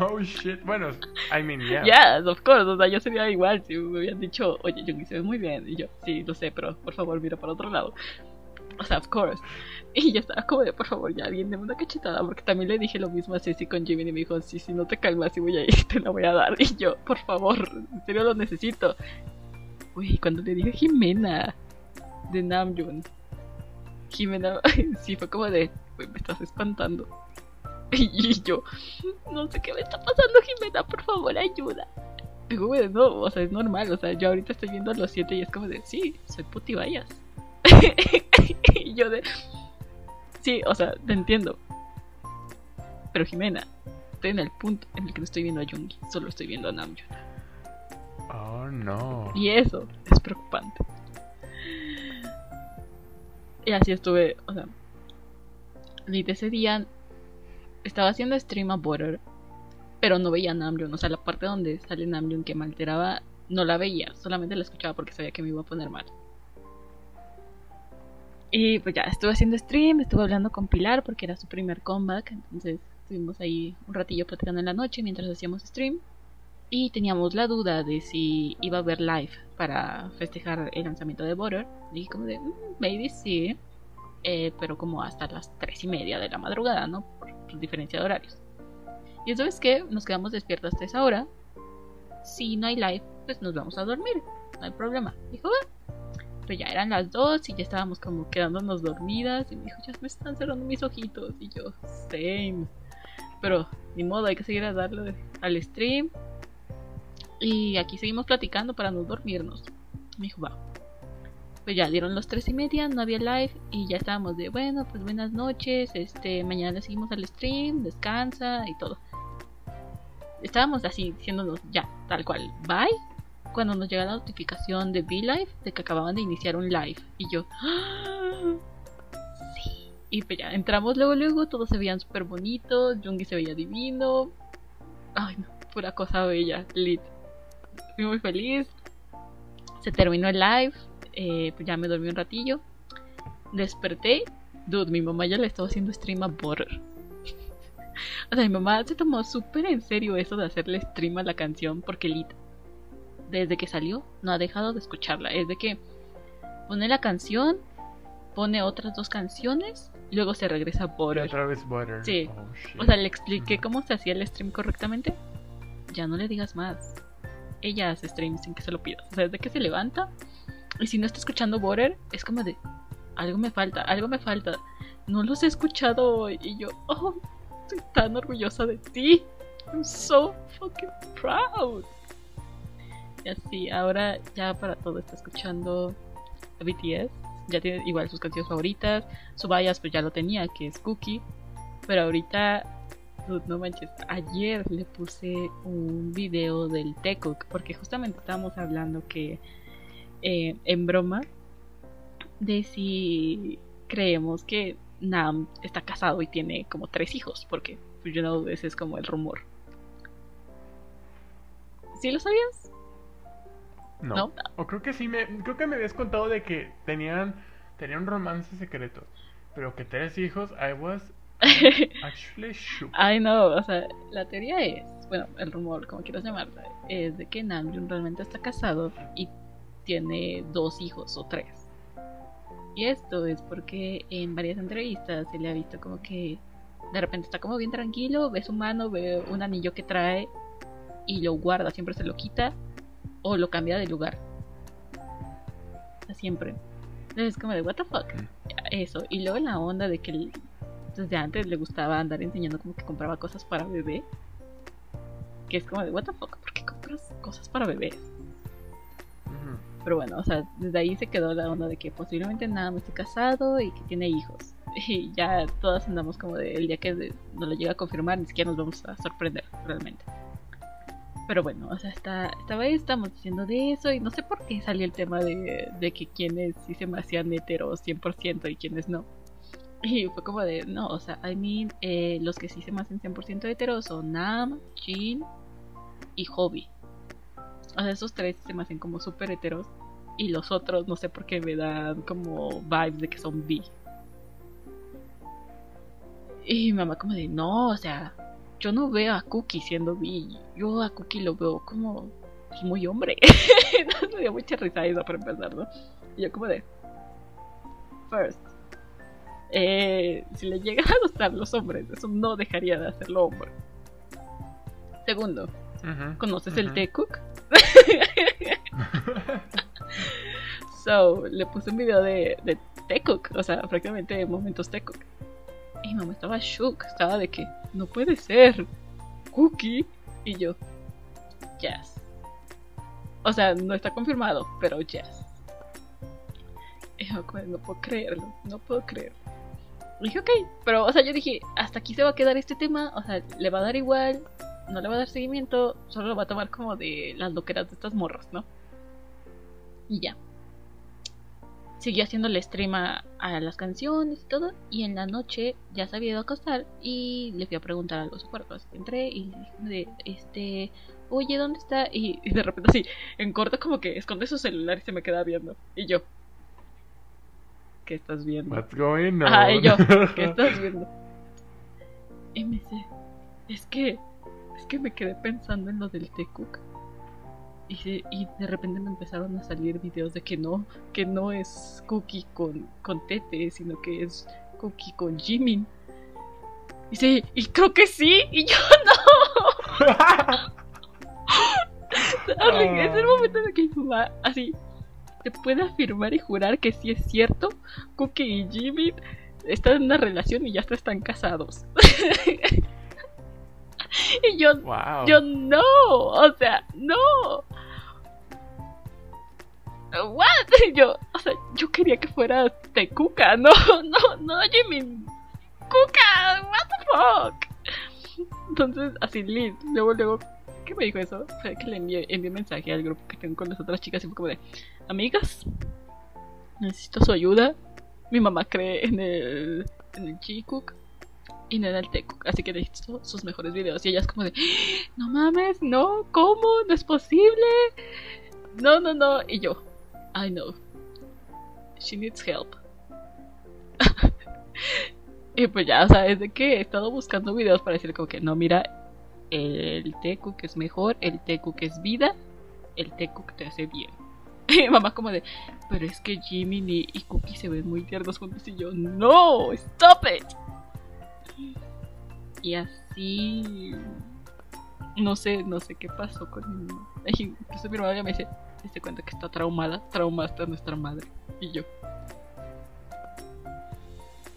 Oh shit, bueno, I mean, yeah. Yes, of course, o sea, yo sería igual si me hubieran dicho, oye, Jungi se ve muy bien. Y yo, sí, lo sé, pero por favor, mira para otro lado. O sea, of course. Y yo estaba como de, por favor, ya viene una cachetada, porque también le dije lo mismo a Ceci con Jimmy y me dijo, sí, si no te calmas, y voy a ir, te la voy a dar. Y yo, por favor, en serio lo necesito. Uy, cuando le dije Jimena de Namjoon, Jimena, sí, fue como de, uy, me estás espantando. Y yo, no sé qué me está pasando, Jimena, por favor, ayuda. Como de, no, o sea, es normal, o sea, yo ahorita estoy viendo a los siete y es como de, sí, soy puti vayas. y yo de, sí, o sea, te entiendo. Pero Jimena, estoy en el punto en el que no estoy viendo a Jungi, solo estoy viendo a Namjoon. Oh no. Y eso es preocupante. Y así estuve, o sea, desde ese día estaba haciendo stream a Border, pero no veía a Namjoon, o sea, la parte donde sale Namjoon que me alteraba, no la veía, solamente la escuchaba porque sabía que me iba a poner mal. Y pues ya, estuve haciendo stream, estuve hablando con Pilar porque era su primer comeback, entonces estuvimos ahí un ratillo platicando en la noche mientras hacíamos stream. Y teníamos la duda de si iba a haber live para festejar el lanzamiento de Border. Dije como de, "Mm, maybe sí, eh, pero como hasta las tres y media de la madrugada, ¿no? Por, por diferencia de horarios. Y eso es que nos quedamos despiertos hasta esa hora. Si no hay live, pues nos vamos a dormir, no hay problema. Dijo, va. Pero ya eran las dos y ya estábamos como quedándonos dormidas. Y me dijo, ya me están cerrando mis ojitos. Y yo, same. Pero ni modo, hay que seguir a darle al stream. Y aquí seguimos platicando para no dormirnos. Me dijo, va. Pues ya dieron las tres y media, no había live y ya estábamos de, bueno, pues buenas noches, este, mañana seguimos al stream, descansa y todo. Estábamos así diciéndonos ya, tal cual, bye. Cuando nos llega la notificación de V-Live de que acababan de iniciar un live y yo, ¡Ah! sí. Y pues ya entramos luego, luego, todos se veían súper bonitos, Jungi se veía divino. Ay, no, pura cosa bella, lit. Fui muy feliz. Se terminó el live, eh, pues ya me dormí un ratillo. Desperté. Dude, mi mamá ya le estaba haciendo stream a Border. o sea, mi mamá se tomó súper en serio eso de hacerle stream a la canción porque Lit, desde que salió, no ha dejado de escucharla. Es de que pone la canción, pone otras dos canciones, luego se regresa a Border. otra vez Butter. Sí. Oh. O sea, le expliqué cómo se hacía el stream correctamente. Ya no le digas más. Ella hace stream sin que se lo pidas. O sea, desde que se levanta. Y si no está escuchando Border, es como de. Algo me falta, algo me falta. No los he escuchado hoy. Y yo, oh, estoy tan orgullosa de ti. I'm so fucking proud. Así, ahora ya para todo está escuchando a BTS. Ya tiene igual sus canciones favoritas. Su bias pues ya lo tenía, que es Cookie. Pero ahorita, no manches, ayer le puse un video del Tecook, porque justamente estábamos hablando que eh, en broma de si creemos que Nam está casado y tiene como tres hijos, porque pues, you know, ese es como el rumor. ¿Sí lo sabías? No. ¿No? O creo que sí, me, creo que me habías contado de que tenían, tenían un romance secreto. Pero que tres hijos, I was actually shook. Ay, no, o sea, la teoría es, bueno, el rumor, como quieras llamarla, es de que Namjoon realmente está casado y tiene dos hijos o tres. Y esto es porque en varias entrevistas se le ha visto como que de repente está como bien tranquilo, ve su mano, ve un anillo que trae y lo guarda, siempre se lo quita o lo cambia de lugar. Siempre. Entonces es como de, what the fuck. Eso. Y luego la onda de que él desde antes le gustaba andar enseñando como que compraba cosas para bebé. Que es como de, what the fuck, ¿por qué compras cosas para bebés? Pero bueno, o sea, desde ahí se quedó la onda de que posiblemente nada más esté casado y que tiene hijos. Y ya todas andamos como de el día que nos lo llega a confirmar, ni siquiera nos vamos a sorprender realmente. Pero bueno, o sea, está, estaba ahí, estamos diciendo de eso y no sé por qué salió el tema de, de que quienes sí se me hacían heteros 100% y quienes no. Y fue como de, no, o sea, I mean, eh, los que sí se me hacen 100% heteros son Nam, Jin y Hobby. O sea, esos tres se me hacen como súper heteros. Y los otros, no sé por qué me dan como vibes de que son bi. Y mamá como de, no, o sea, yo no veo a Cookie siendo bi. Yo a Cookie lo veo como pues, muy hombre. Entonces me dio mucha risa eso para empezar, ¿no? Y yo como de, first, eh, si le llegan a gustar los hombres, eso no dejaría de hacerlo hombre. Segundo. ¿conoces el Ujú. T-Cook? So, le puse un video de, de T-Cook, o sea, prácticamente momentos T-Cook. Y mamá estaba shook, estaba de que no puede ser Cookie. Y yo, yes. O sea, no está confirmado, pero yes. Y yo, no puedo creerlo, no puedo creerlo. Dije, ok, pero, o sea, yo dije, hasta aquí se va a quedar este tema, o sea, le va a dar igual, no le va a dar seguimiento, solo lo va a tomar como de las loqueras de estas morras, ¿no? Y ya. Siguió haciéndole stream a, a las canciones y todo. Y en la noche ya se había ido a acostar. Y le fui a preguntar a los cuerpos. Entré y le dije, de, este, oye, ¿dónde está? Y, y de repente así, en corto como que esconde su celular y se me queda viendo. Y yo, ¿qué estás viendo? What's going on? Ajá, y yo, ¿qué estás viendo? Y me dice, es que, es que me quedé pensando en lo del T-Cook. Y, y de repente me empezaron a salir videos de que no, que no es Cookie con, con Tete, sino que es Cookie con Jimin. Y dice, y creo que sí, y yo no. Es el momento en que mamá, así, te puede afirmar y jurar que sí es cierto, Cookie y Jimin están en una relación y ya están casados. y yo, wow. yo no, o sea, no. What? Yo, o sea, yo quería que fuera Tecuca, no, no, no, Jimin. Cuca, what the fuck. Entonces, así Liz, luego, luego, ¿qué me dijo eso? Fue que le envié, envié mensaje al grupo que tengo con las otras chicas y fue como de, amigas, necesito su ayuda. Mi mamá cree en el, en el G-Cook y no en el T-Cook, así que necesito sus mejores videos. Y ella es como de, no mames, no, ¿cómo? No es posible. No, no, no. Y yo, I know. She needs help. y pues ya, o sea, es de que he estado buscando videos para decir como que no, mira, el T-Cook es mejor, el T-Cook es vida, el T-Cook te hace bien. Y mamá como de, pero es que Jimmy y Cookie se ven muy tiernos juntos y yo, no, stop it. Y así no sé, no sé qué pasó con mi mamá. Incluso mi hermana me dice, se cuenta que está traumada, traumaste a nuestra madre. Y yo.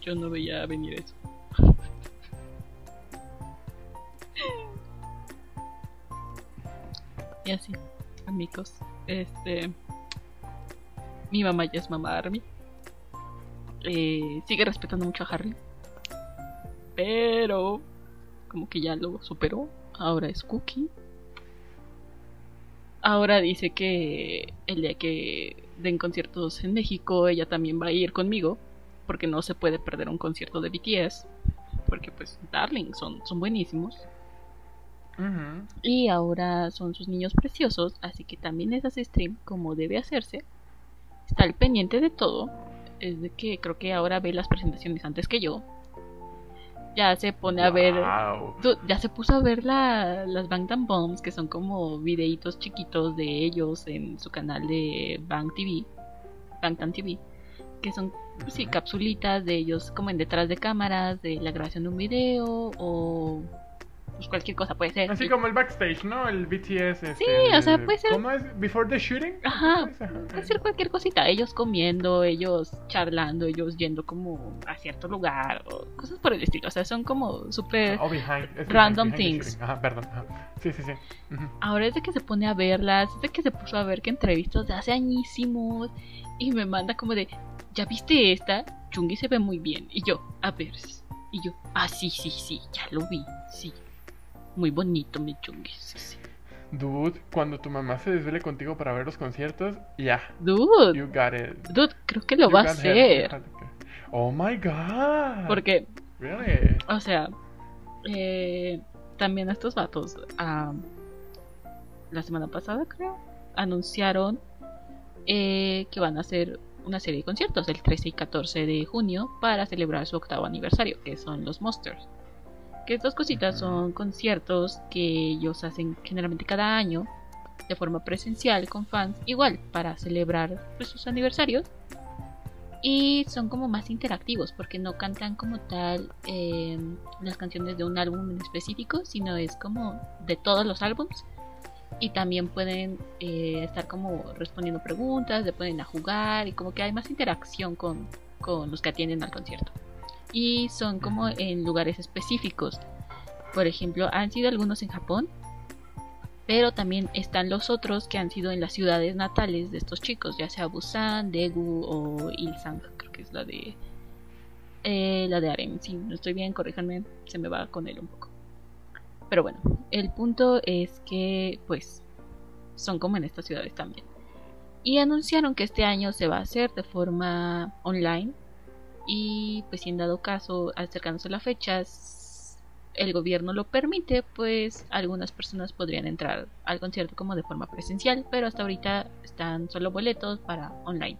Yo no veía venir eso. y así, amigos. Este. Mi mamá ya es mamá Army. Eh, sigue respetando mucho a Harry. Pero. Como que ya lo superó. Ahora es Cookie. Ahora dice que el día que den conciertos en México, ella también va a ir conmigo. Porque no se puede perder un concierto de BTS. Porque pues, darling, son, son buenísimos. Y ahora son sus niños preciosos, así que también es hace stream como debe hacerse. Está al pendiente de todo. Es de que creo que ahora ve las presentaciones antes que yo. Ya se pone a ver. Wow. Du- Ya se puso a ver la, las Bangtan Bombs, que son como videitos chiquitos de ellos en su canal de Bang TV, Bangtan TV, que son, sí, capsulitas de ellos como en detrás de cámaras, de la grabación de un video o pues cualquier cosa puede ser. Así como el backstage, ¿no? El BTS. Este, Sí, o sea, puede ser- ¿Cómo es? ¿Before the shooting? Ajá. Puede ser cualquier cosita, ellos comiendo, ellos charlando, ellos yendo como a cierto lugar, o cosas por el estilo, o sea, son como súper... Oh, Random behind things. Ajá, perdón. ajá. Sí, sí, sí. Ujú. Ahora es de que se pone a verlas, es de que se puso a ver que entrevistas de hace añísimos y me manda como de, ¿ya viste esta? Chungi se ve muy bien. Y yo, a ver. Y yo, ah, sí, sí, sí, ya lo vi, sí. Muy bonito mi Chungi, sí, sí. Dude, cuando tu mamá se desvele contigo para ver los conciertos, ya. Dude, You got it. dude, creo que lo You va a hacer. Oh my god. Porque Really? O sea, eh, también estos vatos, la semana pasada creo, anunciaron eh, que van a hacer una serie de conciertos el 13 y 14 de junio para celebrar su octavo aniversario, que son los Monsters. Que estas cositas son conciertos que ellos hacen generalmente cada año de forma presencial con fans, igual para celebrar pues, sus aniversarios y son como más interactivos porque no cantan como tal eh, las canciones de un álbum en específico, sino es como de todos los álbums. Y también pueden eh, estar como respondiendo preguntas, se pueden a jugar y como que hay más interacción con, con los que atienden al concierto. Y son como en lugares específicos. Por ejemplo, han sido algunos en Japón, pero también están los otros que han sido en las ciudades natales de estos chicos, ya sea Busan, Daegu o Ilsan, creo que es la de eh, la de Aren. Si no estoy bien, corríjanme, se me va con él un poco. Pero bueno, el punto es que pues son como en estas ciudades también. Y anunciaron que este año se va a hacer de forma online y pues si en dado caso acercándose a las fechas el gobierno lo permite, pues algunas personas podrían entrar al concierto como de forma presencial, pero hasta ahorita están solo boletos para online.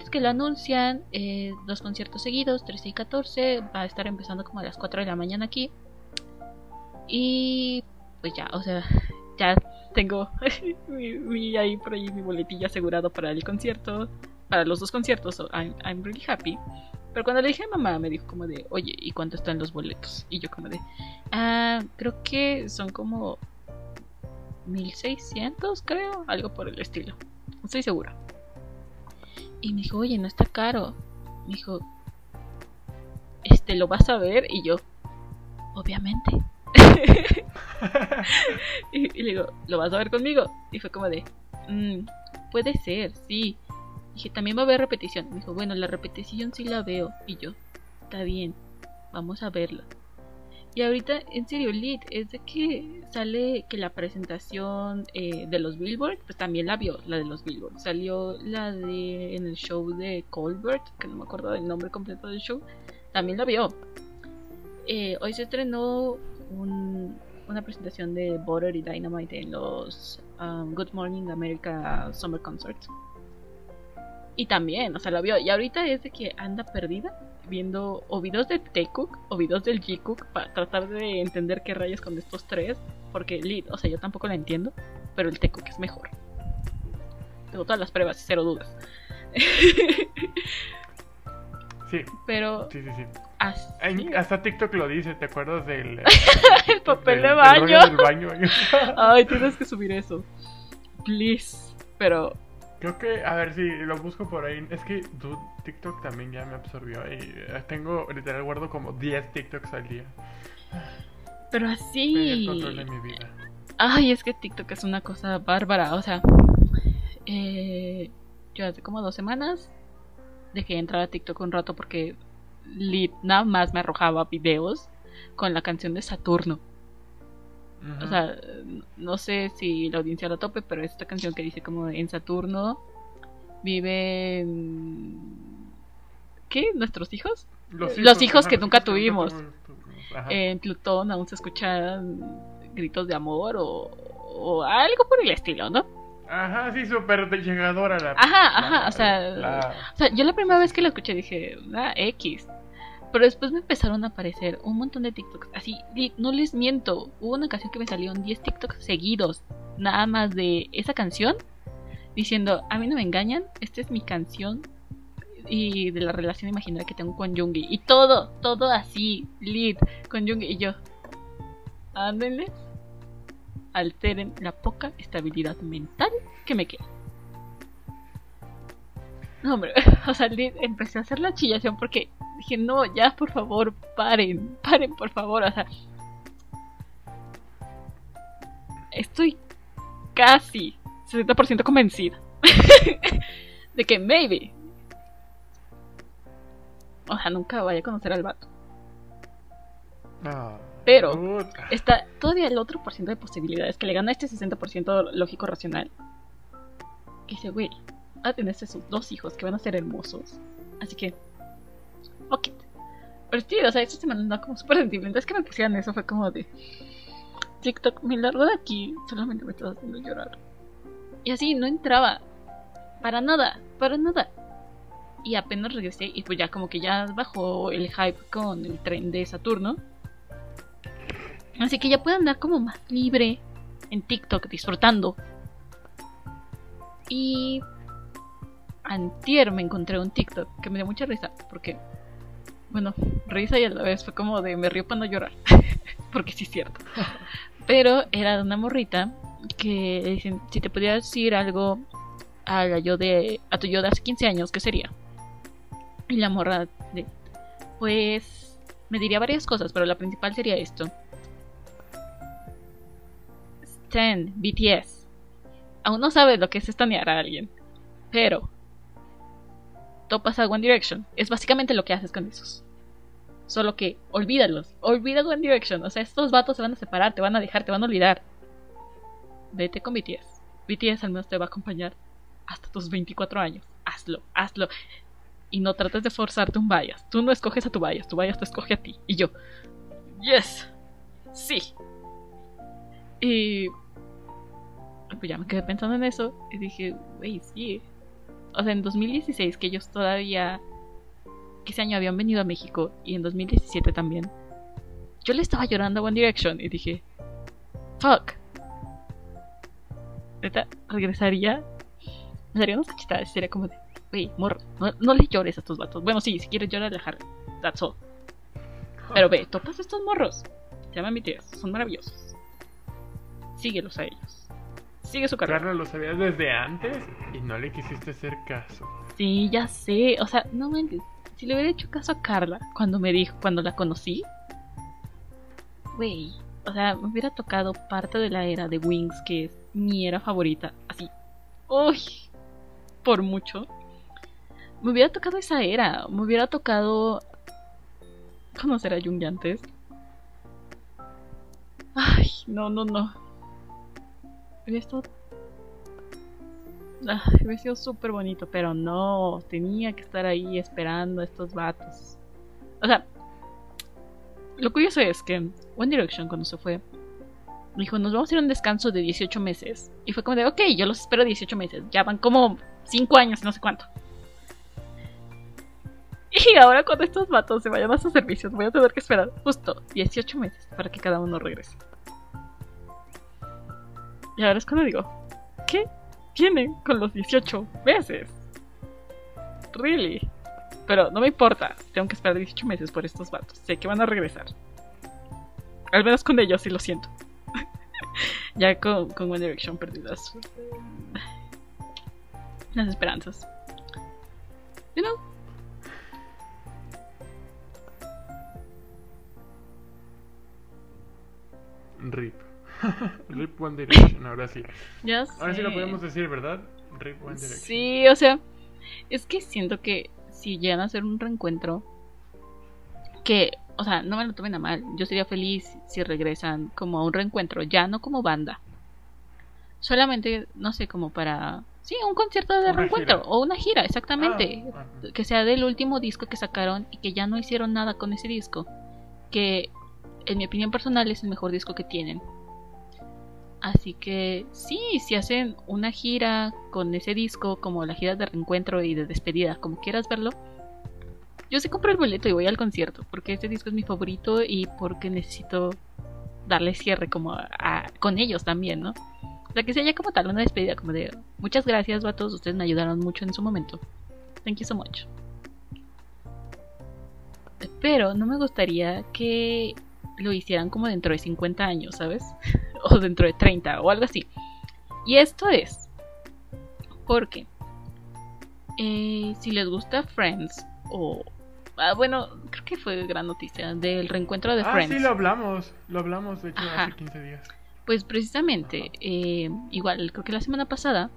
Es que lo anuncian, eh, dos conciertos seguidos, 13 y 14, va a estar empezando como a las 4 de la mañana aquí. Y pues ya, o sea, ya tengo mi, mi- ahí por ahí mi boletilla asegurado para el concierto, para los dos conciertos, I'm, I'm really happy. Pero cuando le dije a mamá, me dijo como de, oye, ¿y cuánto están los boletos? Y yo como de, ah, creo que son como 1600, creo, algo por el estilo. No estoy segura. Y me dijo, oye, no está caro. Me dijo, este, ¿lo vas a ver? Y yo, obviamente. y, y le digo, ¿lo vas a ver conmigo? Y fue como de, "Mm, puede ser, sí. Dije, también va a haber repetición. Me dijo, bueno, la repetición sí la veo. Y yo, está bien, vamos a verla. Y ahorita, en serio, Lit, es de que sale que la presentación eh, de los Billboard, pues también la vio, la de los Billboard. Salió la de en el show de Colbert, que no me acuerdo del nombre completo del show, también la vio. Eh, hoy se estrenó un- una presentación de Butter y Dynamite en los um, Good Morning America Summer Concerts. Y también, o sea, la vio. Y ahorita es de que anda perdida viendo o videos de T-Cook o videos del G-Cook para tratar de entender qué rayos con estos tres. Porque Lead, o sea, yo tampoco la entiendo, pero el T-Cook es mejor. Tengo todas las pruebas, cero dudas. Sí, pero sí, sí, sí. En- hasta TikTok lo dice, ¿te acuerdas del... eh, el papel del- de baño. del baño? Ay, tienes que subir eso. Please. Pero Creo que, a ver si lo busco por ahí. Es que dude, TikTok también ya me absorbió. Y eh, tengo, literal, guardo como 10 TikToks al día. pero el así. control de mi vida. Ay, es que TikTok es una cosa bárbara. O sea, eh, yo hace como dos semanas dejé de entrar a TikTok un rato porque lit nada más me arrojaba videos con la canción de Saturno. O sea, no sé si la audiencia la tope, pero es esta canción que dice como en Saturno viven... ¿Qué? ¿Nuestros hijos? los hijos que nunca tuvimos. En Plutón aún se escuchan gritos de amor o, o algo por el estilo, ¿no? Ajá, sí, súper llegadora la. Ajá, ajá, o sea, la- O sea, yo la primera vez que la escuché dije, ah, X. Pero después me empezaron a aparecer un montón de TikToks. Así, no les miento. Hubo una ocasión que me salieron 10 TikToks seguidos. Nada más de esa canción. Diciendo, a mí no me engañan. Esta es mi canción. Y de la relación imaginaria que tengo con Jungi. Y todo, todo así, lead con Jungi. Y yo, ándenles, alteren la poca estabilidad mental que me queda. No, hombre, o sea, li- empecé a hacer la chillación porque dije, no, ya, por favor, paren, paren, por favor, o sea. Estoy casi 60% convencida de que maybe. O sea, nunca vaya a conocer al vato. Ah, Pero está todavía el otro por ciento de posibilidades que le gana este 60% lógico racional. Que dice, güey, va a tener sus dos hijos que van a ser hermosos. Así que, Pero sí, o sea, esta semana andaba como súper sensible. Entonces que me pusieran eso fue como de TikTok, me largo de aquí, solamente me estás haciendo llorar. Y así, no entraba. Para nada, para nada. Y apenas regresé y pues ya como que ya bajó el hype con el tren de Saturno. Así que ya puedo andar como más libre en TikTok disfrutando. Y antier me encontré un TikTok que me dio mucha risa porque bueno, risa y a la vez fue como de me río para no llorar. porque sí es cierto. Pero era de una morrita que dicen, si te pudiera decir algo a la yo de a tu yo de hace 15 años, ¿qué sería? Y la morra de pues me diría varias cosas, pero la principal sería esto. Stan, BTS. Aún no sabes lo que es estanear a alguien. Pero. Topas a One Direction. Es básicamente lo que haces con esos. Solo que olvídalos. Olvida One Direction. O sea, estos vatos se van a separar, te van a dejar, te van a olvidar. Vete con BTS. BTS al menos te va a acompañar hasta tus 24 años. Hazlo, hazlo. Y no trates de forzarte un bias. Tú no escoges a tu bias, tu bias te escoge a ti. Y yo, yes, sí. Y pues ya me quedé pensando en eso y dije, wey, sí. O sea, en 2016, que ellos todavía, que ese año habían venido a México y en 2017 también, yo le estaba llorando a One Direction y dije, fuck. Neta, regresaría, me daría unas cachetadas y sería como de, wey, morro, no, no le llores a estos vatos. Bueno, sí, si quieres llorar, Harry, that's all. Pero ve, topas estos morros, se llaman BTS, son maravillosos. Síguelos a ellos. Sigue su carrera. Carlos, lo sabías desde antes y no le quisiste hacer caso. Sí, ya sé. O sea, no manches. Si le hubiera hecho caso a Carla cuando me dijo, cuando la conocí. Güey. O sea, me hubiera tocado parte de la era de Wings, que es mi era favorita. Así. Uy. Por mucho. Me hubiera tocado esa era. Me hubiera tocado conocer a Jung antes. Ay, no, no, no. Hubiera estado Ah, hubiera sido súper bonito, pero no, tenía que estar ahí esperando a estos vatos. O sea, lo curioso es que One Direction cuando se fue, dijo, nos vamos a ir a un descanso de 18 meses. Y fue como de, ok, yo los espero 18 meses. Ya van como 5 años, no sé cuánto. Y ahora cuando estos vatos se vayan a sus servicios, voy a tener que esperar justo 18 meses para que cada uno regrese. Y ahora es cuando digo, ¿qué tienen con los 18 meses? Really? Pero no me importa, tengo que esperar 18 meses por estos vatos. Sé que van a regresar. Al menos con ellos, sí lo siento. ya con, One Direction perdí las, las esperanzas. You know? Rip. Rip One Direction, ahora sí. Ya Ahora sí lo sé. podemos decir, ¿verdad? Rip One Direction. Sí, o sea, es que siento que si llegan a hacer un reencuentro, que, o sea, no me lo tomen a mal, yo sería feliz si regresan como a un reencuentro, ya no como banda. Solamente, no sé, como para, sí, un concierto de Una reencuentro gira. o una gira, exactamente. Ah. Que sea del último disco que sacaron y que ya no hicieron nada con ese disco. Que, en mi opinión personal, es el mejor disco que tienen. Así que sí, si hacen una gira con ese disco, como la gira de reencuentro y de despedida, como quieras verlo, yo sí compro el boleto y voy al concierto, porque este disco es mi favorito y porque necesito darle cierre como con ellos también, ¿no? O sea, que sea ya como tal una despedida, como de muchas gracias, vatos, ustedes me ayudaron mucho en su momento. Thank you so much. Pero no me gustaría que lo hicieran como dentro de 50 años, ¿sabes? o dentro de 30 o algo así. Y esto es porque eh, si les gusta Friends o... Ah, bueno, creo que fue gran noticia del reencuentro de Ah, Friends. sí, lo hablamos. Lo hablamos, de hecho, Ajá. hace 15 días. Pues precisamente, eh, igual creo que la semana pasada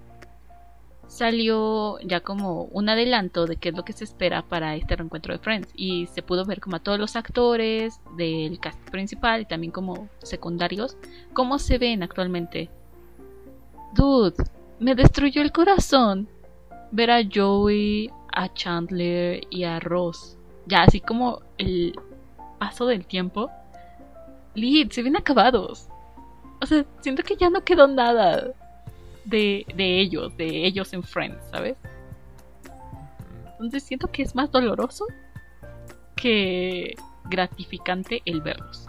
salió ya como un adelanto de qué es lo que se espera para este reencuentro de Friends y se pudo ver como a todos los actores del cast principal y también como secundarios cómo se ven actualmente. Dude, me destruyó el corazón ver a Joey, a Chandler y a Ross. Ya así como el paso del tiempo. Lead, se ven acabados. O sea, siento que ya no quedó nada de, de ellos, de ellos en Friends, ¿sabes? Entonces siento que es más doloroso que gratificante el verlos.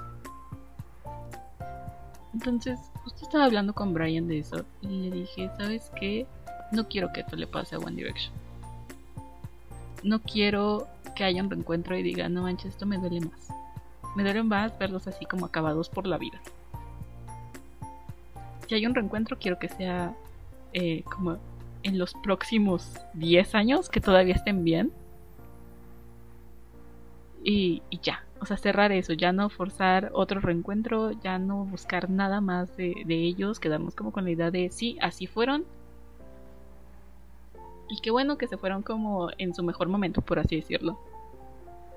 Entonces, justo estaba hablando con Brian de eso y le dije, ¿sabes qué? No quiero que esto le pase a One Direction. No quiero que haya un reencuentro y diga, no manches, esto me duele más. Me duele más verlos así como acabados por la vida si hay un reencuentro, quiero que sea eh, como en los próximos 10 años, que todavía estén bien. Y, ya, o sea, cerrar eso, ya no forzar otro reencuentro, ya no buscar nada más de, de ellos, quedarnos como con la idea de sí, así fueron. Y qué bueno que se fueron como en su mejor momento, por así decirlo.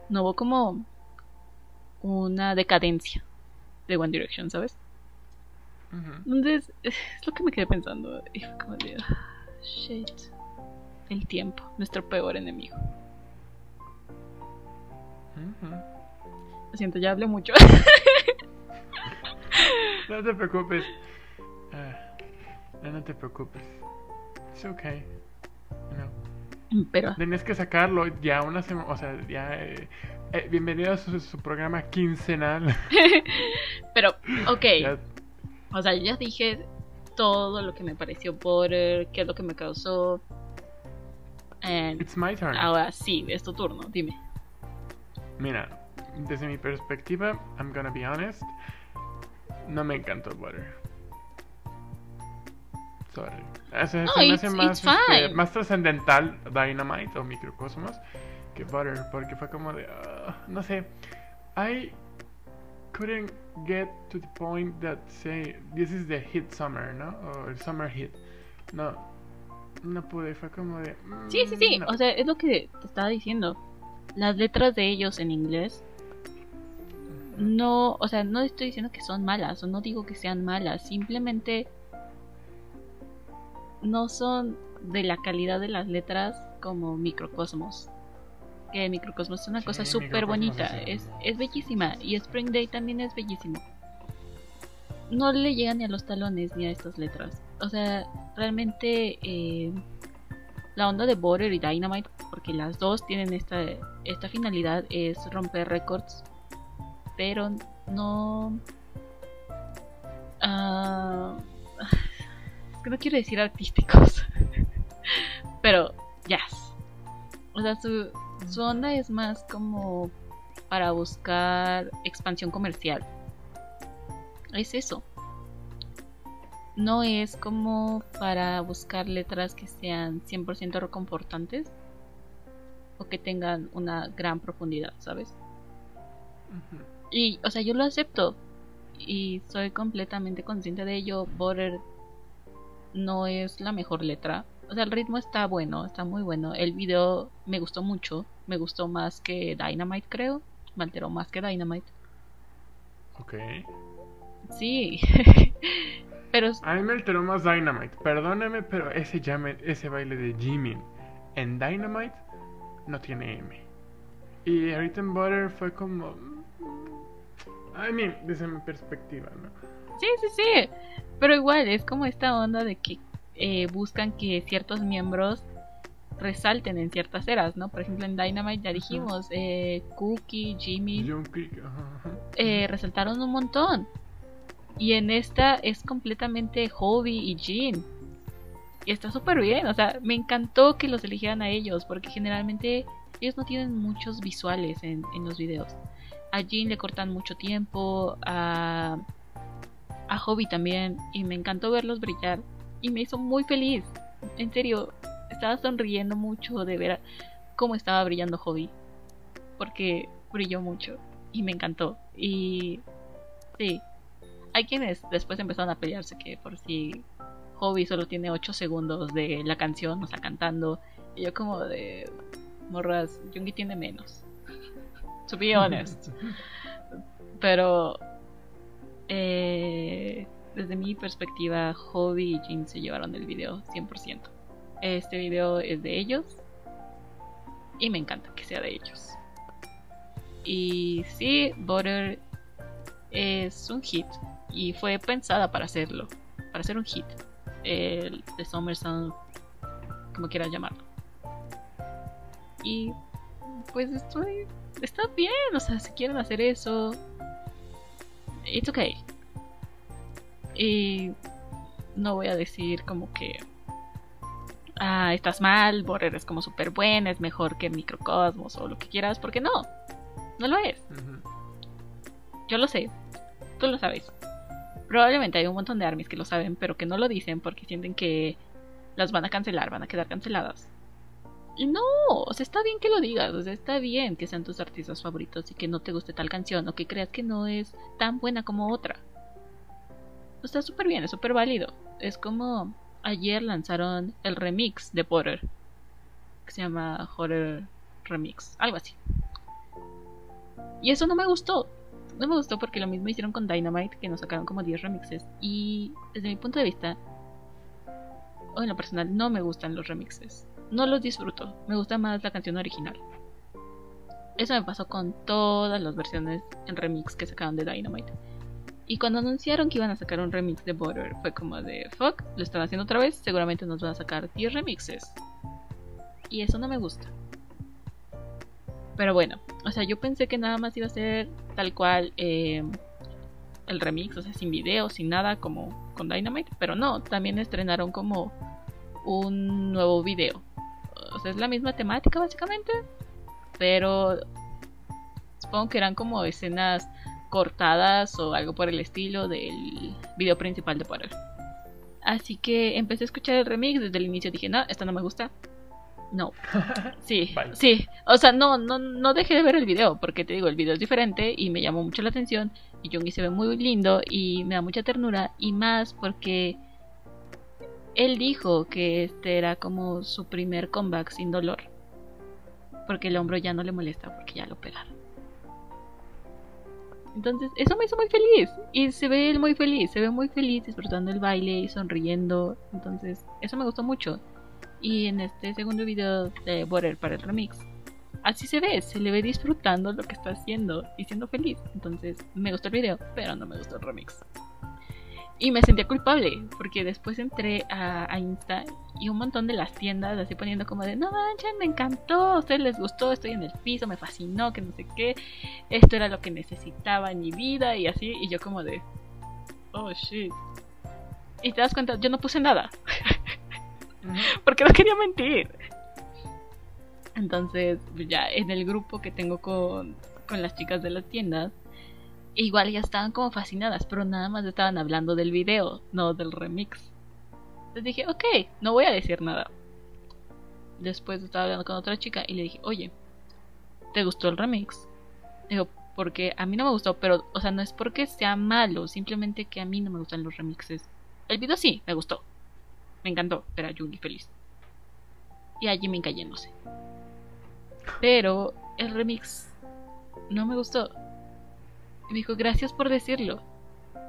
No hubo como una decadencia de One Direction, ¿sabes? Entonces, es lo que me quedé pensando. Y fue como de. Shit. El tiempo, nuestro peor enemigo. Lo siento, ya hablé mucho. No te preocupes. Ah, no, no te preocupes. Es okay. No. Pero, Tenías que sacarlo ya una semana. O sea, ya. eh, eh, bienvenido a su, su programa quincenal. pero, ok. Ya- O sea, ya dije todo lo que me pareció Border, qué es lo que me causó. And it's my turn. ahora sí, es tu turno, dime. Mira, desde mi perspectiva, I'm gonna be honest. No me encantó Butter. Sorry. No, se me hace más, este, más trascendental Dynamite o Microcosmos que Butter, porque fue como de. ah, no sé. I couldn't get to the point that say this is the hit summer, ¿no? O el summer hit. No. No pude, fue como de. mm, Sí, sí, sí. no. O sea, es lo que te estaba diciendo. Las letras de ellos en inglés no, o sea, no estoy diciendo que son malas o no digo que sean malas, simplemente no son de la calidad de las letras como Microcosmos. Que Microcosmos es una Sí, cosa súper bonita, es- es, bellísima y Spring Day también es bellísimo. No le llegan ni a los talones ni a estas letras. O sea, realmente eh, la onda de Border y Dynamite, porque las dos tienen esta, esta finalidad, es romper récords, pero no... ah, es que no quiero decir artísticos, pero jazz. O sea, su, su onda es más como para buscar expansión comercial. Es eso. No es como para buscar letras que sean 100% reconfortantes o que tengan una gran profundidad, ¿sabes? Y, o sea, yo lo acepto y soy completamente consciente de ello. Border no es la mejor letra. O sea, el ritmo está bueno, está muy bueno. El video me gustó mucho. Me gustó más que Dynamite, creo. Me alteró más que Dynamite. Ok. Sí. Pero A mí me alteró más Dynamite. Perdóname, pero ese, llame- ese baile de Jimin en Dynamite no tiene M. Y ahorita en Butter fue como. I mean, desde mi perspectiva, ¿no? Sí, sí, sí. Pero igual, es como esta onda de que eh, buscan que ciertos miembros resalten en ciertas eras, ¿no? Por ejemplo, en Dynamite ya dijimos, eh, Cookie, Jimmy, eh, resaltaron un montón. Y en esta es completamente Hobie y Jean. Y está súper bien, o sea, me encantó que los eligieran a ellos, porque generalmente ellos no tienen muchos visuales en, en los videos. A Jin le cortan mucho tiempo, a, a Hobby también, y me encantó verlos brillar. Y me hizo muy feliz. En serio, estaba sonriendo mucho de ver cómo estaba brillando Hobby. Porque brilló mucho y me encantó. Y sí, hay quienes después empezaron a pelearse que por si Hobby solo tiene 8 segundos de la canción, o sea, cantando. Y yo como de morras, Jungi tiene menos. To be honest. Pero eh, desde mi perspectiva, Hobby y Jin se llevaron el video 100%. Este video es de ellos y me encanta que sea de ellos. Y sí, Butter es un hit y fue pensada para hacerlo, para hacer un hit. El de Summer Sound, como quieras llamarlo. Y pues estoy. Está bien, o sea, si quieren hacer eso, it's okay. Y no voy a decir como que ah, estás mal, Borrer es como súper buena, es mejor que Microcosmos o lo que quieras, porque no, no lo es. Yo lo sé, tú lo sabes. Probablemente hay un montón de armies que lo saben, pero que no lo dicen porque sienten que las van a cancelar, van a quedar canceladas. Y no, o sea, está bien que lo digas, o sea, está bien que sean tus artistas favoritos y que no te guste tal canción o que creas que no es tan buena como otra. Está súper bien, es súper válido. Es como ayer lanzaron el remix de Porter, que se llama Horror Remix, algo así. Y eso no me gustó. No me gustó porque lo mismo hicieron con Dynamite, que nos sacaron como 10 remixes. Y desde mi punto de vista, o en lo personal, no me gustan los remixes. No los disfruto. Me gusta más la canción original. Eso me pasó con todas las versiones en remix que sacaron de Dynamite. Y cuando anunciaron que iban a sacar un remix de Border, fue como de fuck, lo están haciendo otra vez, seguramente nos van a sacar 10 remixes. Y eso no me gusta. Pero bueno, o sea, yo pensé que nada más iba a ser tal cual eh, el remix, o sea, sin video, sin nada, como con Dynamite. Pero no, también estrenaron como un nuevo video. O sea, es la misma temática básicamente, pero supongo que eran como escenas cortadas o algo por el estilo del video principal de Potter. Así que empecé a escuchar el remix desde el inicio. Dije, no, esto no me gusta. No. Sí, sí. O sea, no, no, no dejé de ver el video, porque te digo, el video es diferente y me llamó mucho la atención. Y Jungi se ve muy lindo y me da mucha ternura. Y más porque él dijo que este era como su primer comeback sin dolor. Porque el hombro ya no le molesta, porque ya lo pegaron. Entonces, eso me hizo muy feliz. Y se ve él muy feliz, se ve muy feliz disfrutando el baile y sonriendo. Entonces, eso me gustó mucho. Y en este segundo video de Border para el remix, así se ve, se le ve disfrutando lo que está haciendo y siendo feliz. Entonces, me gustó el video, pero no me gustó el remix. Y me sentía culpable, porque después entré a, Insta y un montón de las tiendas así poniendo como de, no manchen, me encantó, a ustedes les gustó, estoy en el piso, me fascinó, que no sé qué, esto era lo que necesitaba en mi vida y así, y yo como de, oh shit. Y te das cuenta, yo no puse nada, porque no quería mentir. Entonces, ya en el grupo que tengo con, con las chicas de las tiendas, igual ya estaban como fascinadas, pero nada más estaban hablando del video, no del remix. Entonces dije, ok, no voy a decir nada. Después estaba hablando con otra chica y le dije, oye, ¿te gustó el remix? Digo, porque a mí no me gustó, pero, o sea, no es porque sea malo, simplemente que a mí no me gustan los remixes. El video sí, me gustó. Me encantó ver a Yugi feliz. Y a Jimmy cayéndose. Pero el remix no me gustó. Y me dijo, gracias por decirlo.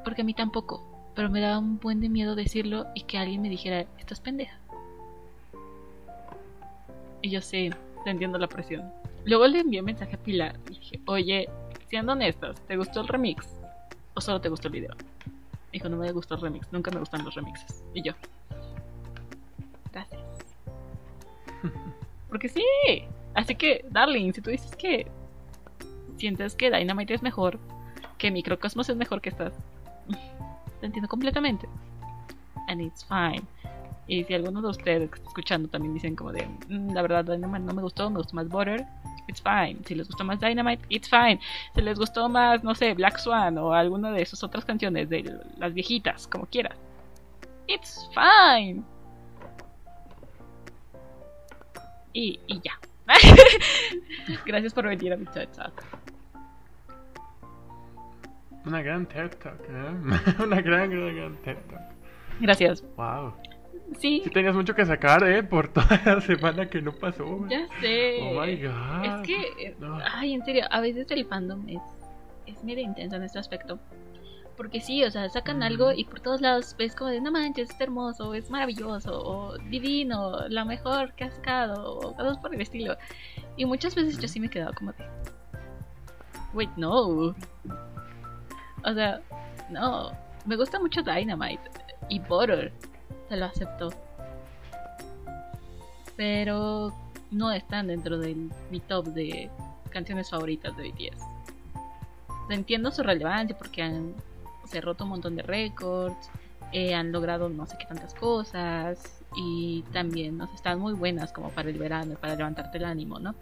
Porque a mí tampoco. Pero me daba un buen de miedo decirlo y que alguien me dijera, estás pendeja. Y yo sé, entiendo la presión. Luego le envié un mensaje a Pilar y dije, oye, siendo honestas, ¿te gustó el remix? ¿O solo te gustó el video? dijo, no me gustó el remix, nunca me gustan los remixes. Y yo, gracias. Porque sí. Así que, darling, si tú dices que sientes que Dynamite es mejor, que Microcosmos es mejor que estas. Te entiendo completamente. And it's fine. Y si alguno de ustedes que escuchando también dicen como de, "Mm, la verdad Dynamite no me gustó, me gustó más Butter, it's fine. Si les gustó más Dynamite, it's fine. Si les gustó más, no sé, Black Swan o alguna de esas otras canciones de las viejitas, como quieras, it's fine. Y, y ya. Gracias por venir a mi chat. Una gran TED Talk, ¿eh? Una gran, gran, gran TED Talk. Gracias. Wow. Sí, Sí tenías mucho que sacar, ¿eh? Por toda la semana que no pasó. ya sé. Oh my god. Es que, No. ay, en serio, a veces el fandom es, es medio intenso en este aspecto. Porque sí, o sea, sacan algo y por todos lados ves como de, no manches, es hermoso, es maravilloso, o divino, la mejor que ha sacado, o cosas por el estilo. Y muchas veces yo sí me he quedado como de, wait, no. O sea, no. Me gusta mucho Dynamite y Butter, se lo acepto. Pero no están dentro de mi top de canciones favoritas de BTS. Entiendo su relevancia porque han se roto un montón de récords, eh, han logrado no sé qué tantas cosas y también nos están muy buenas como para el verano, para levantarte el ánimo, ¿no?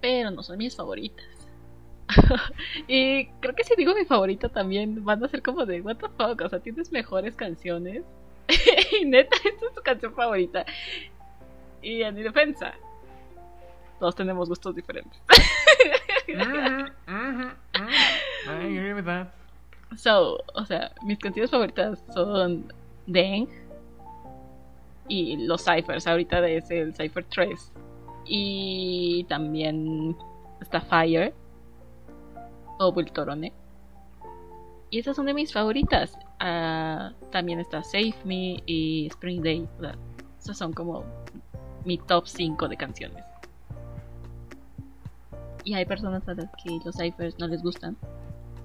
Pero no son mis favoritas. y creo que si digo mi favorita también van a ser como de what the fuck, o sea, tienes mejores canciones. y neta, esta es tu canción favorita. Y en mi defensa, todos tenemos gustos diferentes. Ujú, ujú, ujú. I agree with that. So, o sea, mis canciones favoritas son Deng y los ciphers. Ahorita es el Cypher 3. Y también está Fire o Bultorone. Y esas son de mis favoritas. Ah, también está Save Me y Spring Day. Esas son como mi top 5 de canciones. Y hay personas a las que los ciphers no les gustan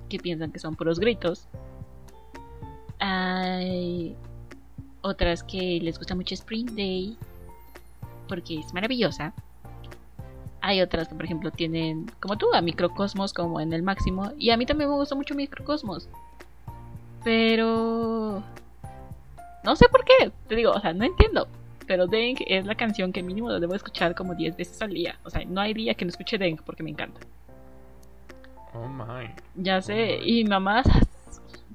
que piensan que son puros gritos. Hay otras que les gusta mucho Spring Day porque es maravillosa. Hay otras que, por ejemplo, tienen, como tú, a Microcosmos como en el máximo. Y a mí también me gusta mucho Microcosmos. Pero... No sé por qué. Te digo, o sea, no entiendo. Pero Deng es la canción que mínimo lo debo escuchar como 10 veces al día. O sea, no hay día que no escuche Deng porque me encanta. Oh my. Ya sé, Oh, y mamá,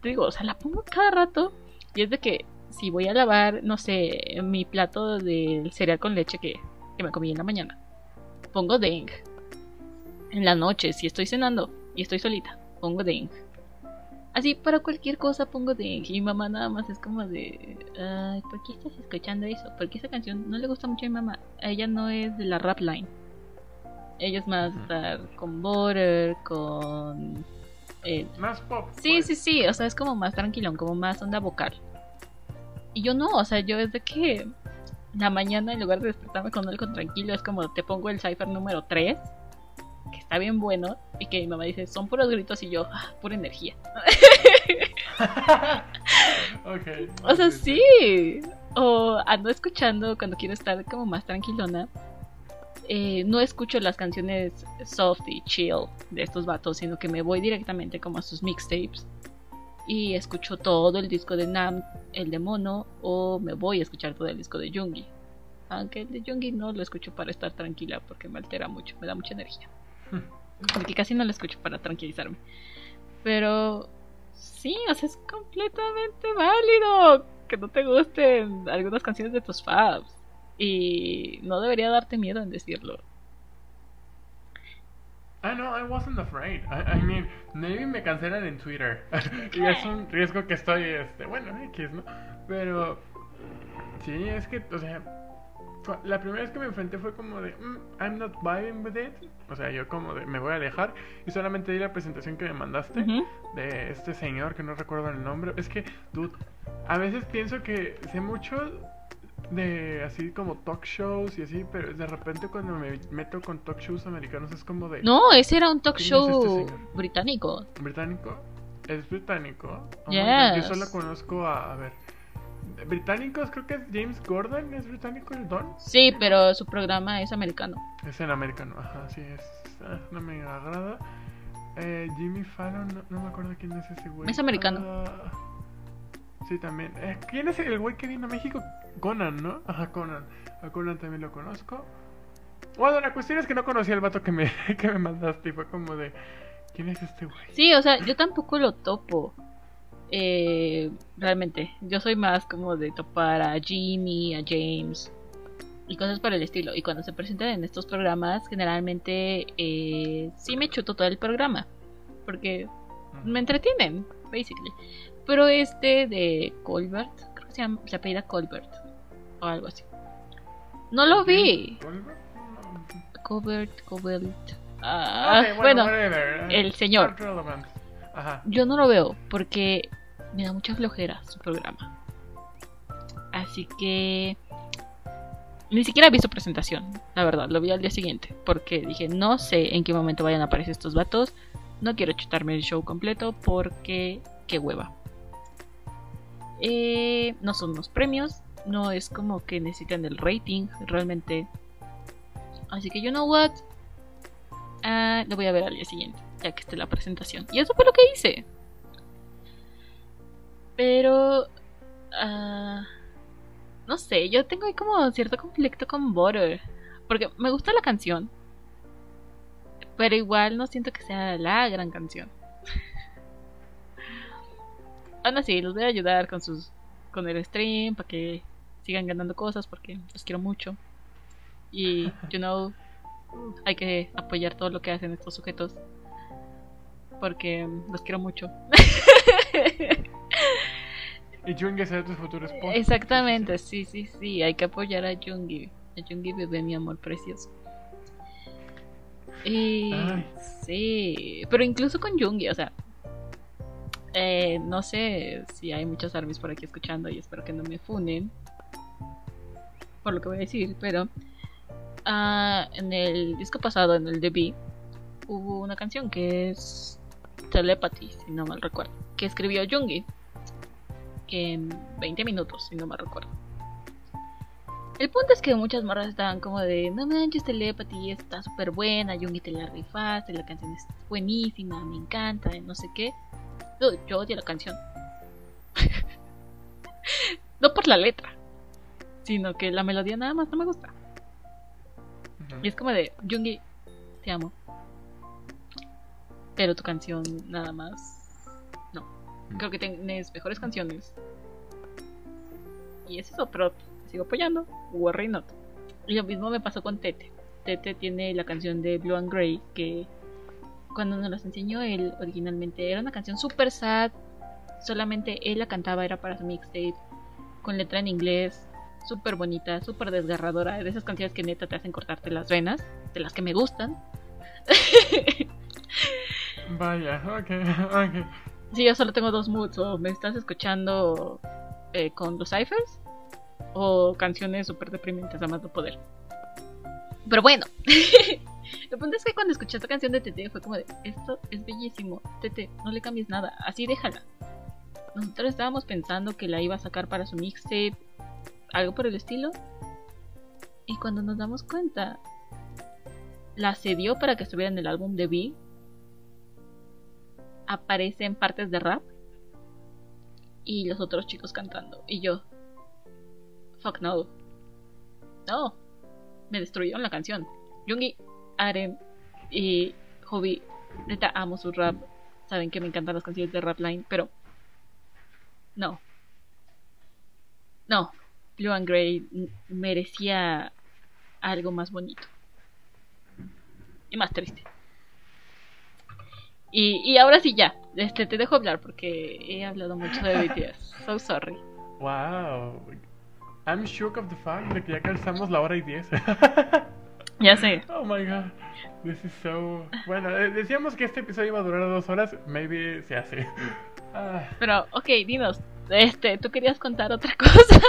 te digo, o sea, la pongo cada rato. Y es de que si voy a lavar, no sé, mi plato del cereal con leche que, que me comí en la mañana, pongo Deng. En la noche, si estoy cenando y estoy solita, pongo Deng. Así, para cualquier cosa pongo Deng. Y mi mamá nada más es como de, ay, ¿por qué estás escuchando eso? Porque esa canción no le gusta mucho a mi mamá. A ella no es de la rap line. Ella es más estar con Butter, con... eh, Más pop. Sí, pues. sí, sí, o sea, es como más tranquilón, como más onda vocal. Y yo no, o sea, yo desde que la mañana en lugar de despertarme con algo tranquilo, es como te pongo el cipher número 3, que está bien bueno, y que mi mamá dice, son puros gritos y yo, ah, pura energía. O sea, sí. O ando escuchando cuando quiero estar como más tranquilona. eh, no escucho las canciones soft y chill de estos vatos, sino que me voy directamente como a sus mixtapes y escucho todo el disco de Nam, el de Mono, o me voy a escuchar todo el disco de Jungi. Aunque el de Jungi no lo escucho para estar tranquila porque me altera mucho, me da mucha energía. Porque casi no lo escucho para tranquilizarme. Pero sí, o sea, es completamente válido que no te gusten algunas canciones de tus faves. Y no debería darte miedo en decirlo. I know, I wasn't afraid. I, I mean, maybe me cancelan en Twitter. y es un riesgo que estoy, este, bueno, X, ¿no? Pero, sí, es que, o sea, la primera vez que me enfrenté fue como de, "Mm, I'm not vibing with it. O sea, yo como de, me voy a alejar. Y solamente di la presentación que me mandaste de este señor que no recuerdo el nombre. Es que, dude, a veces pienso que sé mucho de así como talk shows y así, pero de repente cuando me meto con talk shows americanos es como de No, ese era un talk ¿Quién es este show británico. británico. ¿Es británico? Oh Yo solo conozco a, a ver, británicos creo que es James Gordon, ¿es británico el Don? Sí, pero su programa es americano. Es en americano, ajá, sí, es, ah, no me agrada. Eh, Jimmy Fallon, no, no me acuerdo quién es ese güey. Es americano. Ah, Sí, también. Eh, ¿Quién es el güey que vino a México? Conan, ¿no? Ajá, Conan. A Conan también lo conozco. Bueno, la cuestión es que no conocía al vato que me, que me mandaste y fue como de... ¿Quién es este güey? Sí, o sea, yo tampoco lo topo. Eh, realmente, yo soy más como de topar a Jimmy, a James y cosas por el estilo. Y cuando se presentan en estos programas, generalmente eh, sí me chuto todo el programa. Porque me entretienen, basically. Pero este de Colbert, creo que se llama, se apellida Colbert o algo así. No lo vi. ¿Colbert? Colbert. Ah, Ok, bueno, el señor. Ajá. yo no lo veo porque me da mucha flojera su programa. Así que ni siquiera vi su presentación, la verdad, lo vi al día siguiente, porque dije, no sé en qué momento vayan a aparecer estos vatos, no quiero chutarme el show completo porque qué hueva. Eh, no son unos premios, no es como que necesitan el rating, realmente. Así que, you know what? Ah, lo voy a ver al día siguiente, ya que esté la presentación. Y eso fue lo que hice. Pero... ah, no sé, yo tengo ahí como cierto conflicto con Butter. Porque me gusta la canción. Pero igual no siento que sea la gran canción. Aún así, los voy a ayudar con sus con el stream para que sigan ganando cosas porque los quiero mucho. Y, you know, hay que apoyar todo lo que hacen estos sujetos. Porque los quiero mucho. Y Junge será tu futuro esposo. Exactamente, sí, sí, sí. Hay que apoyar a Jungi. A Jungi bebé, mi amor precioso. Y Ay. sí, pero incluso con Jungi, o sea, eh, no sé si hay muchos armies por aquí escuchando y espero que no me funen por lo que voy a decir, pero ah, en el disco pasado, en el debut, hubo una canción que es Telepathy, si no mal recuerdo, que escribió Jungi en 20 minutos, si no me recuerdo. El punto es que muchas morras estaban como de, no manches, Telepathy está súper buena, Jungi te la rifaste, la canción es buenísima, me encanta, no sé qué. Yo, yo odio la canción. no por la letra, sino que la melodía nada más no me gusta. Y es como de, Jungi, te amo. Pero tu canción nada más. No. Creo que tienes mejores canciones. Y es eso, pero sigo apoyando. Worry not. Y lo mismo me pasó con Tete. Tete tiene la canción de Blue and Grey que cuando nos las enseñó él originalmente era una canción super sad. Solamente él la cantaba, era para su mixtape. Con letra en inglés. Súper bonita, súper desgarradora. De esas canciones que neta te hacen cortarte las venas. De las que me gustan. Vaya, ok, ok. Sí, yo solo tengo dos moods. O me estás escuchando eh, con los ciphers. O canciones súper deprimentes a más no poder. Pero bueno. El punto es que cuando escuché esta canción de Tete fue como de, esto es bellísimo. Tete, no le cambies nada. Así déjala. Nosotros estábamos pensando que la iba a sacar para su mixtape. Algo por el estilo. Y cuando nos damos cuenta, la cedió para que estuviera en el álbum de B. Aparecen partes de rap. Y los otros chicos cantando. Y yo. Fuck no. No. Me destruyeron la canción. Jungi, Aren y Hobby. Neta amo su rap. Saben que me encantan las canciones de Rapline. Pero. No. No. Blue and Grey merecía algo más bonito. Y más triste. Y, y ahora sí ya. Este, te dejo hablar porque he hablado mucho de BTS. So sorry. Wow. I'm shook of the fact de que ya calzamos la hora y diez. Ya sé. oh my god. This is so. Bueno, decíamos que este episodio iba a durar dos horas. Maybe se hace. Ah, Pero, ok, dinos. Este, tú querías contar otra cosa.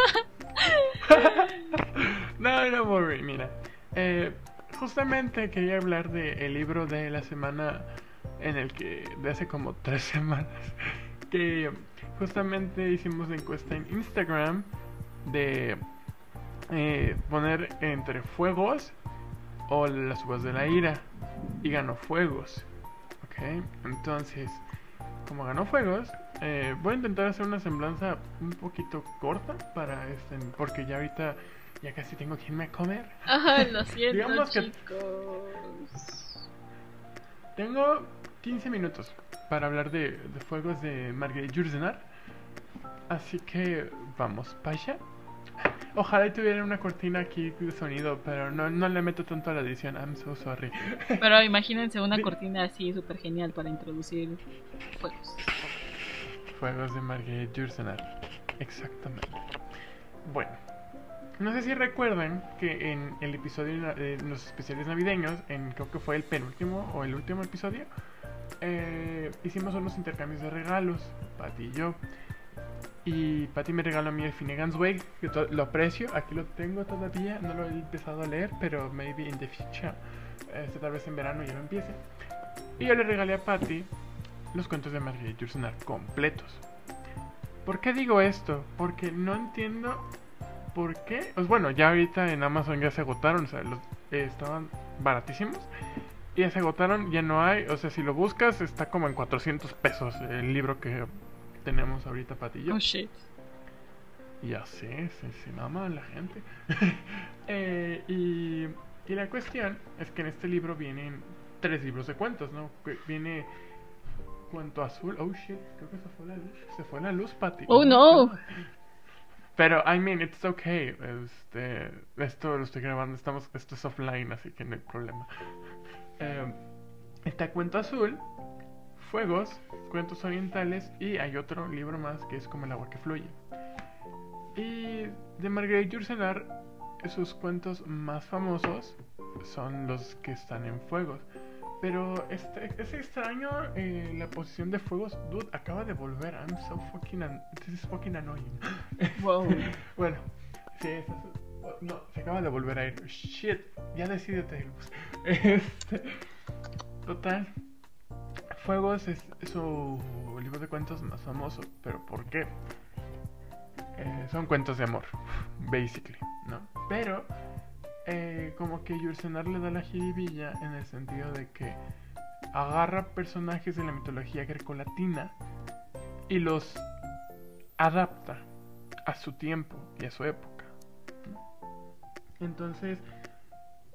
no, no worry, mira. Eh, justamente quería hablar del libro de la semana en el que, de hace como tres semanas, que justamente hicimos la encuesta en Instagram de eh, poner entre fuegos o las uvas de la ira y ganó fuegos. Ok, entonces, como ganó fuegos, Eh, voy a intentar hacer una semblanza un poquito corta para este, porque ya ahorita ya casi tengo que irme a comer. Ajá, lo siento, Digamos que- chicos. Tengo 15 minutos para hablar de, de fuegos de Marguerite Jursenar. Así que vamos para allá. Ojalá tuviera una cortina aquí de sonido, pero no, no le meto tanto a la edición. I'm so sorry. Pero imagínense una cortina así súper genial para introducir juegos. Fuegos de Marguerite Jursenar. Exactamente. Bueno. No sé si recuerdan que en el episodio de los especiales navideños, en creo que fue el penúltimo o el último episodio, eh, hicimos unos intercambios de regalos, Patty y yo. Y Patty me regaló el Finnegan's Wake, que lo aprecio, aquí lo tengo todavía, no lo he empezado a leer, pero maybe in the future, este, tal vez en verano ya lo empiece. Y yo le regalé a Patty los cuentos de Marguerite Yourcenar completos. ¿Por qué digo esto? Porque no entiendo por qué. Pues bueno, ya ahorita en Amazon ya se agotaron, o sea, los, eh, estaban baratísimos. Y ya se agotaron, ya no hay. O sea, si lo buscas, está como en 400 pesos el libro que tenemos ahorita, Pati y yo. Oh shit. Ya sé, se, se mama la gente. Eh, y, y la cuestión es que en este libro vienen tres libros de cuentos, ¿no? Que Viene Cuento Azul. Oh shit, creo que se fue la luz. Se fue la luz, Patty. Oh, no. Pero, I mean, it's okay. Este, esto lo estoy grabando, estamos, esto es offline, así que no hay problema. Eh, está Cuento Azul, Fuegos, Cuentos Orientales y hay otro libro más que es como el agua que fluye. Y de Marguerite Yourcenar, sus cuentos más famosos son los que están en Fuegos. Pero este, es extraño eh, la posición de Fuegos. Dude, acaba de volver. I'm so fucking... An this is fucking annoying. Wow. Bueno, sí, no, se acaba de volver a ir. Shit, ya decidete. Este, total. Fuegos es su libro de cuentos más famoso, pero ¿por qué? Eh, son cuentos de amor, basically, ¿no? Pero, eh, como que Yursenar le da la jiribilla en el sentido de que agarra personajes de la mitología grecolatina y los adapta a su tiempo y a su época. Entonces,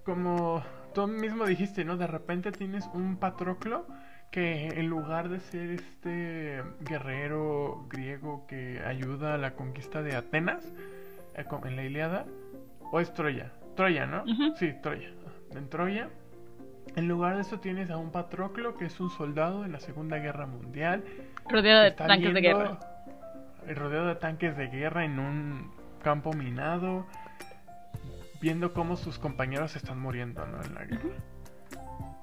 como tú mismo dijiste, ¿no? De repente tienes un Patroclo que en lugar de ser este guerrero griego que ayuda a la conquista de Atenas eh, en la Iliada, o es Troya, Troya, ¿no? Sí, Troya. En Troya, en lugar de eso tienes a un Patroclo que es un soldado en la Segunda Guerra Mundial Rodeado de tanques de guerra. Rodeado de tanques de guerra en un campo minado, viendo cómo sus compañeros están muriendo ¿no? en la guerra.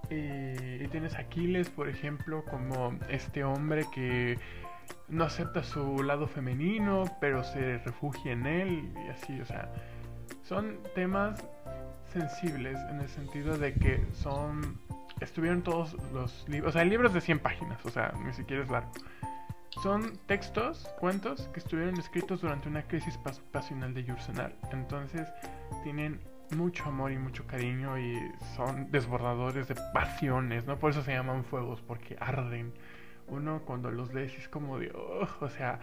Y, tienes Aquiles, por ejemplo, como este hombre que no acepta su lado femenino, pero se refugia en él y así, o sea, son temas sensibles en el sentido de que son estuvieron todos los libros, o sea, libros de 100 páginas, o sea, ni siquiera es largo. Son textos, cuentos que estuvieron escritos durante una crisis pas- pasional de Yursenar. Entonces tienen mucho amor y mucho cariño y son desbordadores de pasiones, ¿no? Por eso se llaman fuegos, porque arden. Uno cuando los lee sí es como de, o sea,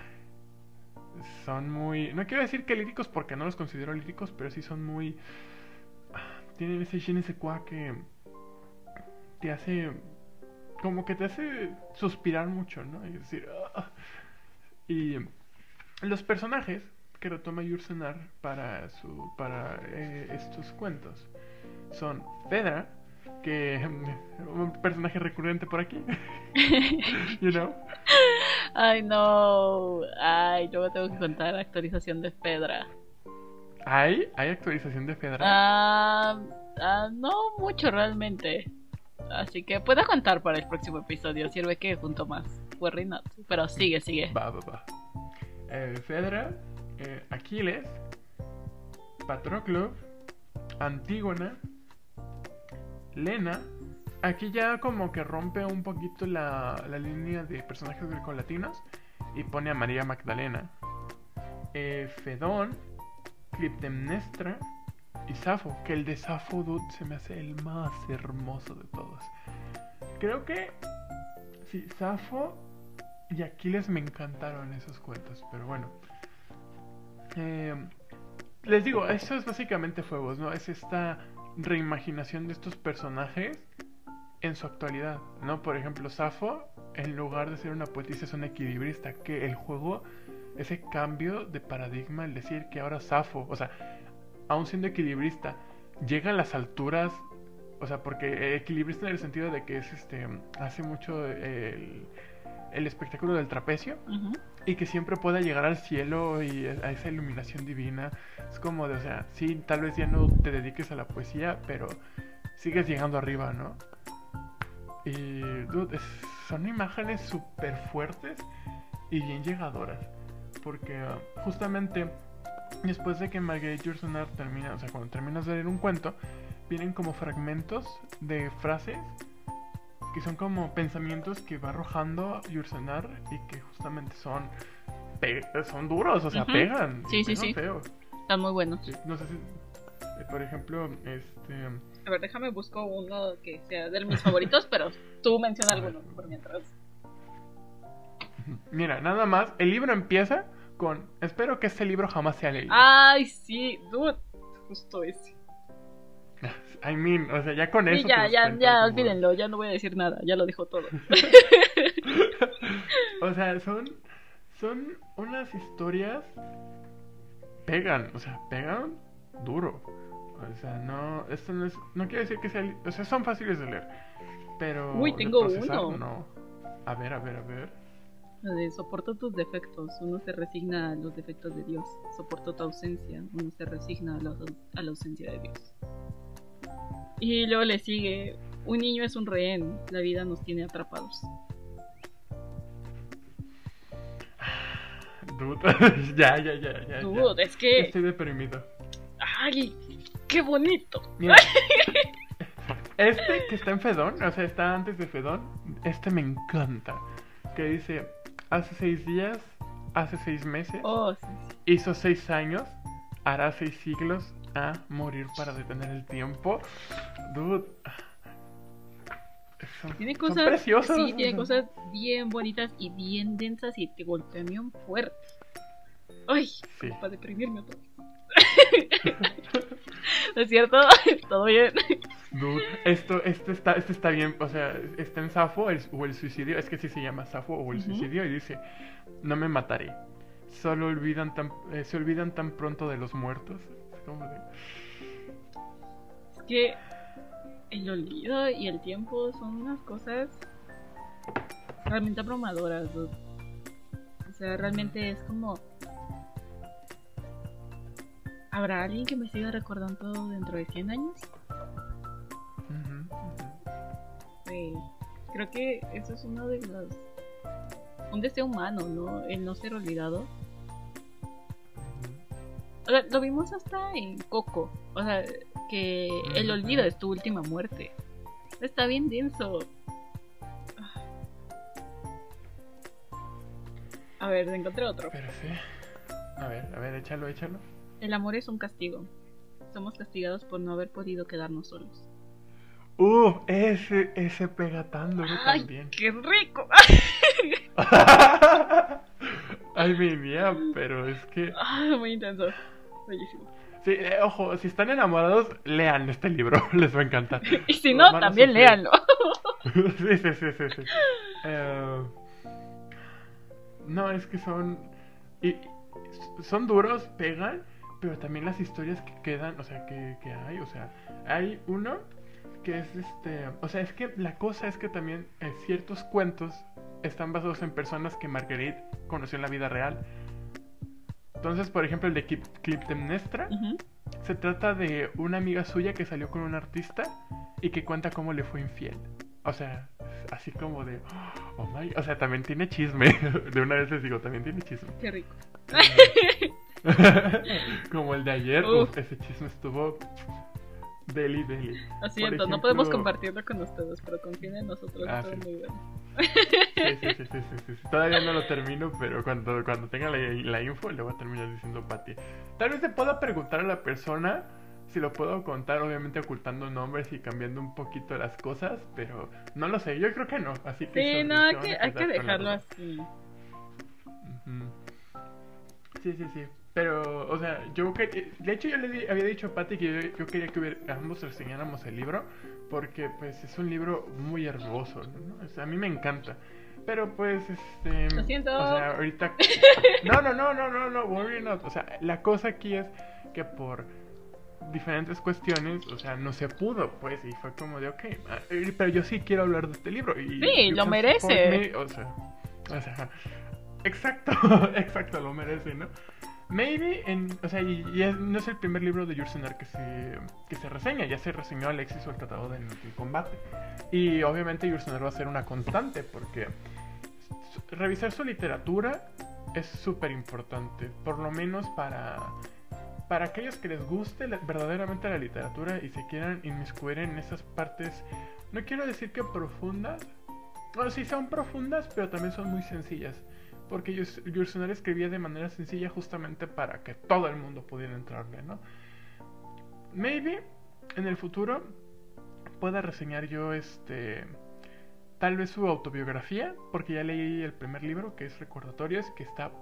son muy, no quiero decir que líricos porque no los considero líricos, pero sí son muy, tienen ese je sais quoi que te hace como que te hace suspirar mucho, ¿no? Y decir, y los personajes que retoma Yursenar para su para eh, estos cuentos son Fedra, que un personaje recurrente por aquí, you know, Ay, no. Ay, luego tengo que contar la actualización de Fedra. hay hay actualización de Fedra. Ah, ah, no mucho realmente. Así que puedo contar para el próximo episodio. Sirve que junto más. Worry not. Pero sigue, sigue. Va, va, va. Eh, Fedra, eh, Aquiles, Patroclo, Antígona, Lena. Aquí ya como que rompe un poquito la, la línea de personajes grecolatinos y pone a María Magdalena. Eh, Fedón, Clitemnestra y Safo, que el de Safo dude, se me hace el más hermoso de todos. Creo que sí, Safo y Aquiles me encantaron esos cuentos, pero bueno. Eh, les digo, eso es básicamente Fuegos, ¿no? Es esta reimaginación de estos personajes en su actualidad, ¿no? Por ejemplo, Safo, en lugar de ser una poetisa, es una equilibrista, que el juego, ese cambio de paradigma, el decir que ahora Safo, o sea, aún siendo equilibrista, llega a las alturas, o sea, porque equilibrista en el sentido de que es este, hace mucho el, espectáculo del trapecio. Y que siempre pueda llegar al cielo y a esa iluminación divina. Es como de, o sea, sí, tal vez ya no te dediques a la poesía, pero sigues llegando arriba, ¿no? Y, son imágenes súper fuertes y bien llegadoras. Porque ah, justamente después de que Marguerite Yourcenar termina, o sea, cuando terminas de leer un cuento, vienen como fragmentos de frases que son como pensamientos que va arrojando Yursenar y que justamente son son duros, o sea, pegan. Sí, sí, sí. feo. Están muy buenos. Sí, no sé si, eh, por ejemplo, este, A ver, déjame busco uno que sea de mis favoritos, pero tú menciona alguno por mientras. mira, nada más, el libro empieza con, espero que este libro jamás sea leído. Ay, sí, dude. Justo ese. I mean, o sea, ya con Sí, eso. ya, das ya, ya, como- olvídenlo, ya no voy a decir nada, ya lo dijo todo. O sea, son, son unas historias pegan, o sea, pegan duro. O sea, no, esto no es, no quiere decir que sea, o sea, son fáciles de leer, pero Uy, tengo uno. No. A ver, a ver, a ver. De soporto tus defectos, uno se resigna a los defectos de Dios. Soporto tu ausencia, uno se resigna a la, a la ausencia de Dios. Y luego le sigue, un niño es un rehén, la vida nos tiene atrapados. Dude, ya, ya, ya, ya. ya. Dude, es que... Estoy deprimido. ¡Ay! ¡Qué bonito! Mira, este que está en Fedón, o sea, está antes de Fedón, este me encanta. Que dice, hace seis días, hace seis meses, Oh, sí. hizo seis años, hará seis siglos a morir para detener el tiempo. Dude. Son, Tiene cosas... Sí, tiene cosas bien bonitas y bien densas y te golpean bien fuerte. ¡Ay! Sí. Para deprimirme otra vez. ¿No es cierto? ¿Todo bien? Dude, esto, esto está, esto está bien, o sea, está en Safo el- o el suicidio, es que sí se llama Safo o el suicidio y dice, no me mataré, solo olvidan tan, eh, se olvidan tan pronto de los muertos. Es como de- Es que el olvido y el tiempo son unas cosas realmente abrumadoras. dude. O sea, realmente es como... ¿Habrá alguien que me siga recordando dentro de 100 años? Sí. Creo que eso es uno de los... Un deseo humano, ¿no? El no ser olvidado. O sea, lo vimos hasta en Coco. O sea, que el olvido es tu última muerte. Está bien denso. A ver, encontré otro. Pero sí. A ver, a ver, échalo, échalo. El amor es un castigo. Somos castigados por no haber podido quedarnos solos. Uh, ese, ese pega tan duro ¡Ay, también. qué rico! I mean, yeah, pero es que... Ah, muy intenso. Bellísimo. Sí, eh, ojo, si están enamorados, lean este libro, les va a encantar. Y si no, también sufrir. léanlo. sí, sí, sí, sí. sí. Eh, no, es que son. Y son duros, pegan, pero también las historias que quedan, o sea, que, que hay, o sea, hay uno que es este. O sea, es que la cosa es que también eh, ciertos cuentos están basados en personas que Marguerite conoció en la vida real. Entonces, por ejemplo, el de Clip- Clitemnestra Ujú. se trata de una amiga suya que salió con un artista y que cuenta cómo le fue infiel. O sea, así como de, oh my, o sea, también tiene chisme. De una vez les digo, también tiene chisme. Qué rico. como el de ayer, Uf. uf, ese chisme estuvo deli deli. Lo siento, no podemos compartirlo con ustedes, pero confíen en nosotros, Ah, sí. muy bueno. Sí, sí, sí, sí, sí, sí, sí. Todavía no lo termino, pero cuando, cuando tenga la, la info le voy a terminar diciendo Pati. Tal vez le pueda preguntar a la persona si lo puedo contar, obviamente ocultando nombres y cambiando un poquito las cosas, pero no lo sé, yo creo que no, así que... Sí, sorry, no, hay que, hay que dejarlo así. Sí, sí, sí. Pero, o sea, yo que, de hecho yo le di- había dicho a Patty que yo, yo quería que hubiera- ambos reseñáramos el libro porque pues es un libro muy hermoso, ¿no? O sea, a mí me encanta. Pero pues este, Lo siento. o sea, ahorita No, no, no, no, no, no, worry not. O sea, la cosa aquí es que por diferentes cuestiones, o sea, no se pudo, pues, y fue como de, ok, ah, pero yo sí quiero hablar de este libro. Y Sí, lo merece. me, O sea, o sea, exacto, exacto, lo merece, ¿no? Maybe, en, o sea, y, y no es el primer libro de Yursenar que se, que se reseña, ya se reseñó Alexis o el Tratado del Combate. Y obviamente Yursenar va a ser una constante, porque revisar su literatura es súper importante, por lo menos para, para aquellos que les guste verdaderamente la literatura y se quieran inmiscuir en esas partes, no quiero decir que profundas, bueno, sí son profundas, pero también son muy sencillas. Porque Yursenar escribía de manera sencilla justamente para que todo el mundo pudiera entrarle, ¿no? Maybe en el futuro pueda reseñar yo este tal vez su autobiografía, porque ya leí el primer libro que es Recordatorios, que está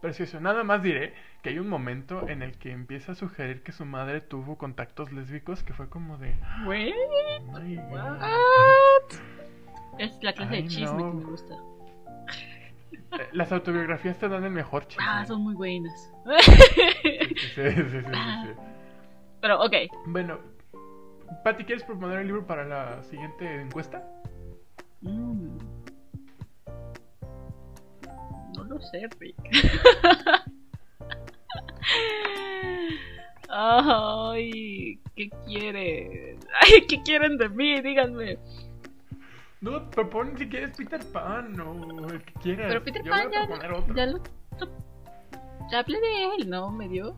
precioso. Nada más diré que hay un momento en el que empieza a sugerir que su madre tuvo contactos lésbicos que fue como de "Oh God". what? Es la clase de chisme que me gusta. Las autobiografías te dan el mejor chisme. Ah, son muy buenas. Sí, sí, sí, sí. Pero, ok. Bueno, Pati, ¿quieres proponer el libro para la siguiente encuesta? Mm. No lo sé, Rick. Ay, ¿qué quieren? Ay, ¿qué quieren de mí? Díganme. No, propon si quieres Peter Pan o el que quieras. Pero Peter Yo Pan voy a ya, otro. ya lo. Ya hablé de él, ¿no? Me dio.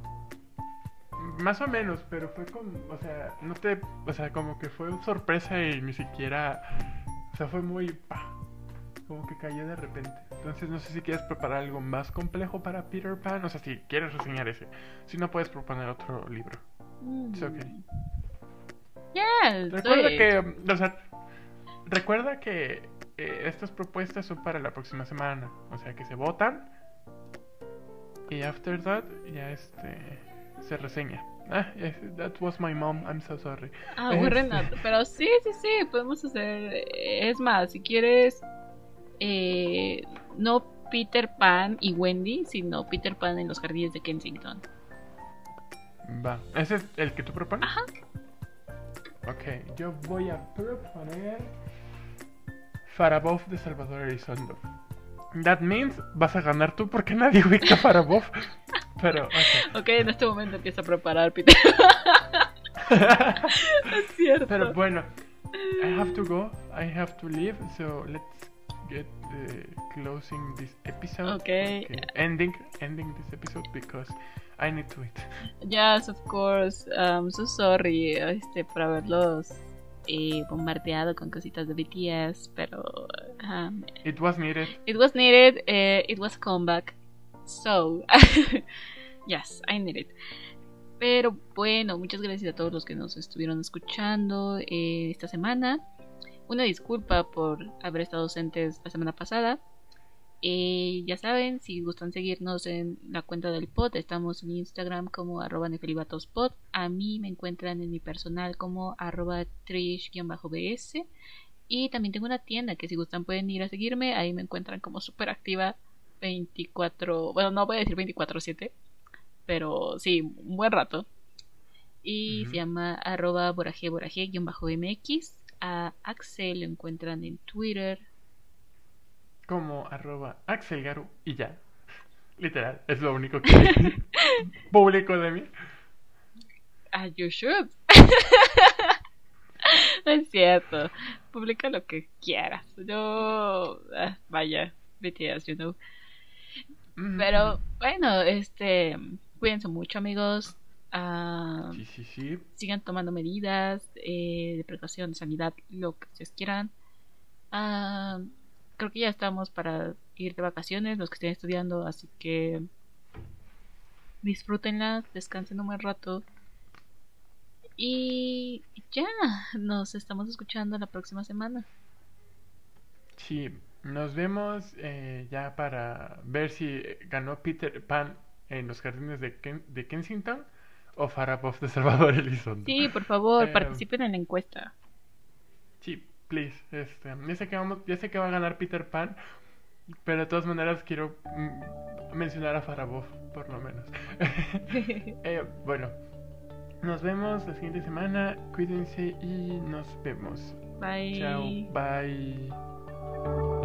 Más o menos, pero fue como, o sea, no te, o sea, como que fue sorpresa y ni siquiera, o sea, fue muy, pa, como que cayó de repente. Entonces no sé si quieres preparar algo más complejo para Peter Pan, o sea, si quieres reseñar ese. Si no puedes proponer otro libro. It's okay. Ya, Recuerda que, o sea, recuerda que eh, estas propuestas son para la próxima semana, o sea, que se votan y after that ya este se reseña. Ah, yes, that was my mom. I'm so sorry. Ah, Este. Renato. Pero sí, sí, sí, podemos hacer. Es más, si quieres. eh, no Peter Pan y Wendy, sino Peter Pan en los jardines de Kensington. Va. ¿Ese es el que tú propones? Ajá. Ok, yo voy a proponer Farabov de Salvador Elizondo. That means vas a ganar tú porque nadie ubica Farabov. Pero, ok. Ok, en este momento empieza a preparar Peter. es cierto. Pero bueno, I have to go. I have to leave. So let's get uh, closing this episode. Okay. Ending, ending this episode because I need to eat. Yes, of course. I'm so sorry este, por haberlos eh, bombardeado con cositas de BTS, pero um, It was needed. it was needed. eh, it was a comeback. So, yes, I need it. Pero bueno, muchas gracias a todos los que nos estuvieron escuchando eh, esta semana. Una disculpa por haber estado ausentes la semana pasada. Eh, ya saben, si gustan seguirnos en la cuenta del pod, estamos en Instagram como arroba nefelibatospod. A mí me encuentran en mi personal como arroba trish-bs. Y también tengo una tienda que si gustan pueden ir a seguirme. Ahí me encuentran como súper activa 24, bueno, no voy a decir 24/7, pero sí, un buen rato. Y se llama arroba boraje boraje-mx. A Axel lo encuentran en Twitter. Como arroba Axelgaru y ya. Literal, es lo único que publico de mí. Ah, you should. no es cierto. Publica lo que quieras. Yo. ah, vaya, BTS, you know. Mm. Pero bueno, este. Cuídense mucho, amigos. Ah, Sí, sí, sí. sigan tomando medidas eh, de precaución, de sanidad, lo que ustedes quieran. Ah, creo que ya estamos para ir de vacaciones, los que estén estudiando, así que disfrútenlas, descansen un buen rato. Y ya, nos estamos escuchando la próxima semana. Sí, nos vemos eh, ya para ver si ganó Peter Pan en los jardines de, Ken- de Kensington o Farapov de Salvador Elizondo. Sí, por favor, Eh, participen en la encuesta. Please. Este, ya, sé que vamos, ya sé que va a ganar Peter Pan, pero de todas maneras quiero mm, mencionar a Farabov, por lo menos. Eh, bueno, nos vemos la siguiente semana. Cuídense y nos vemos. Bye. Chao. Bye.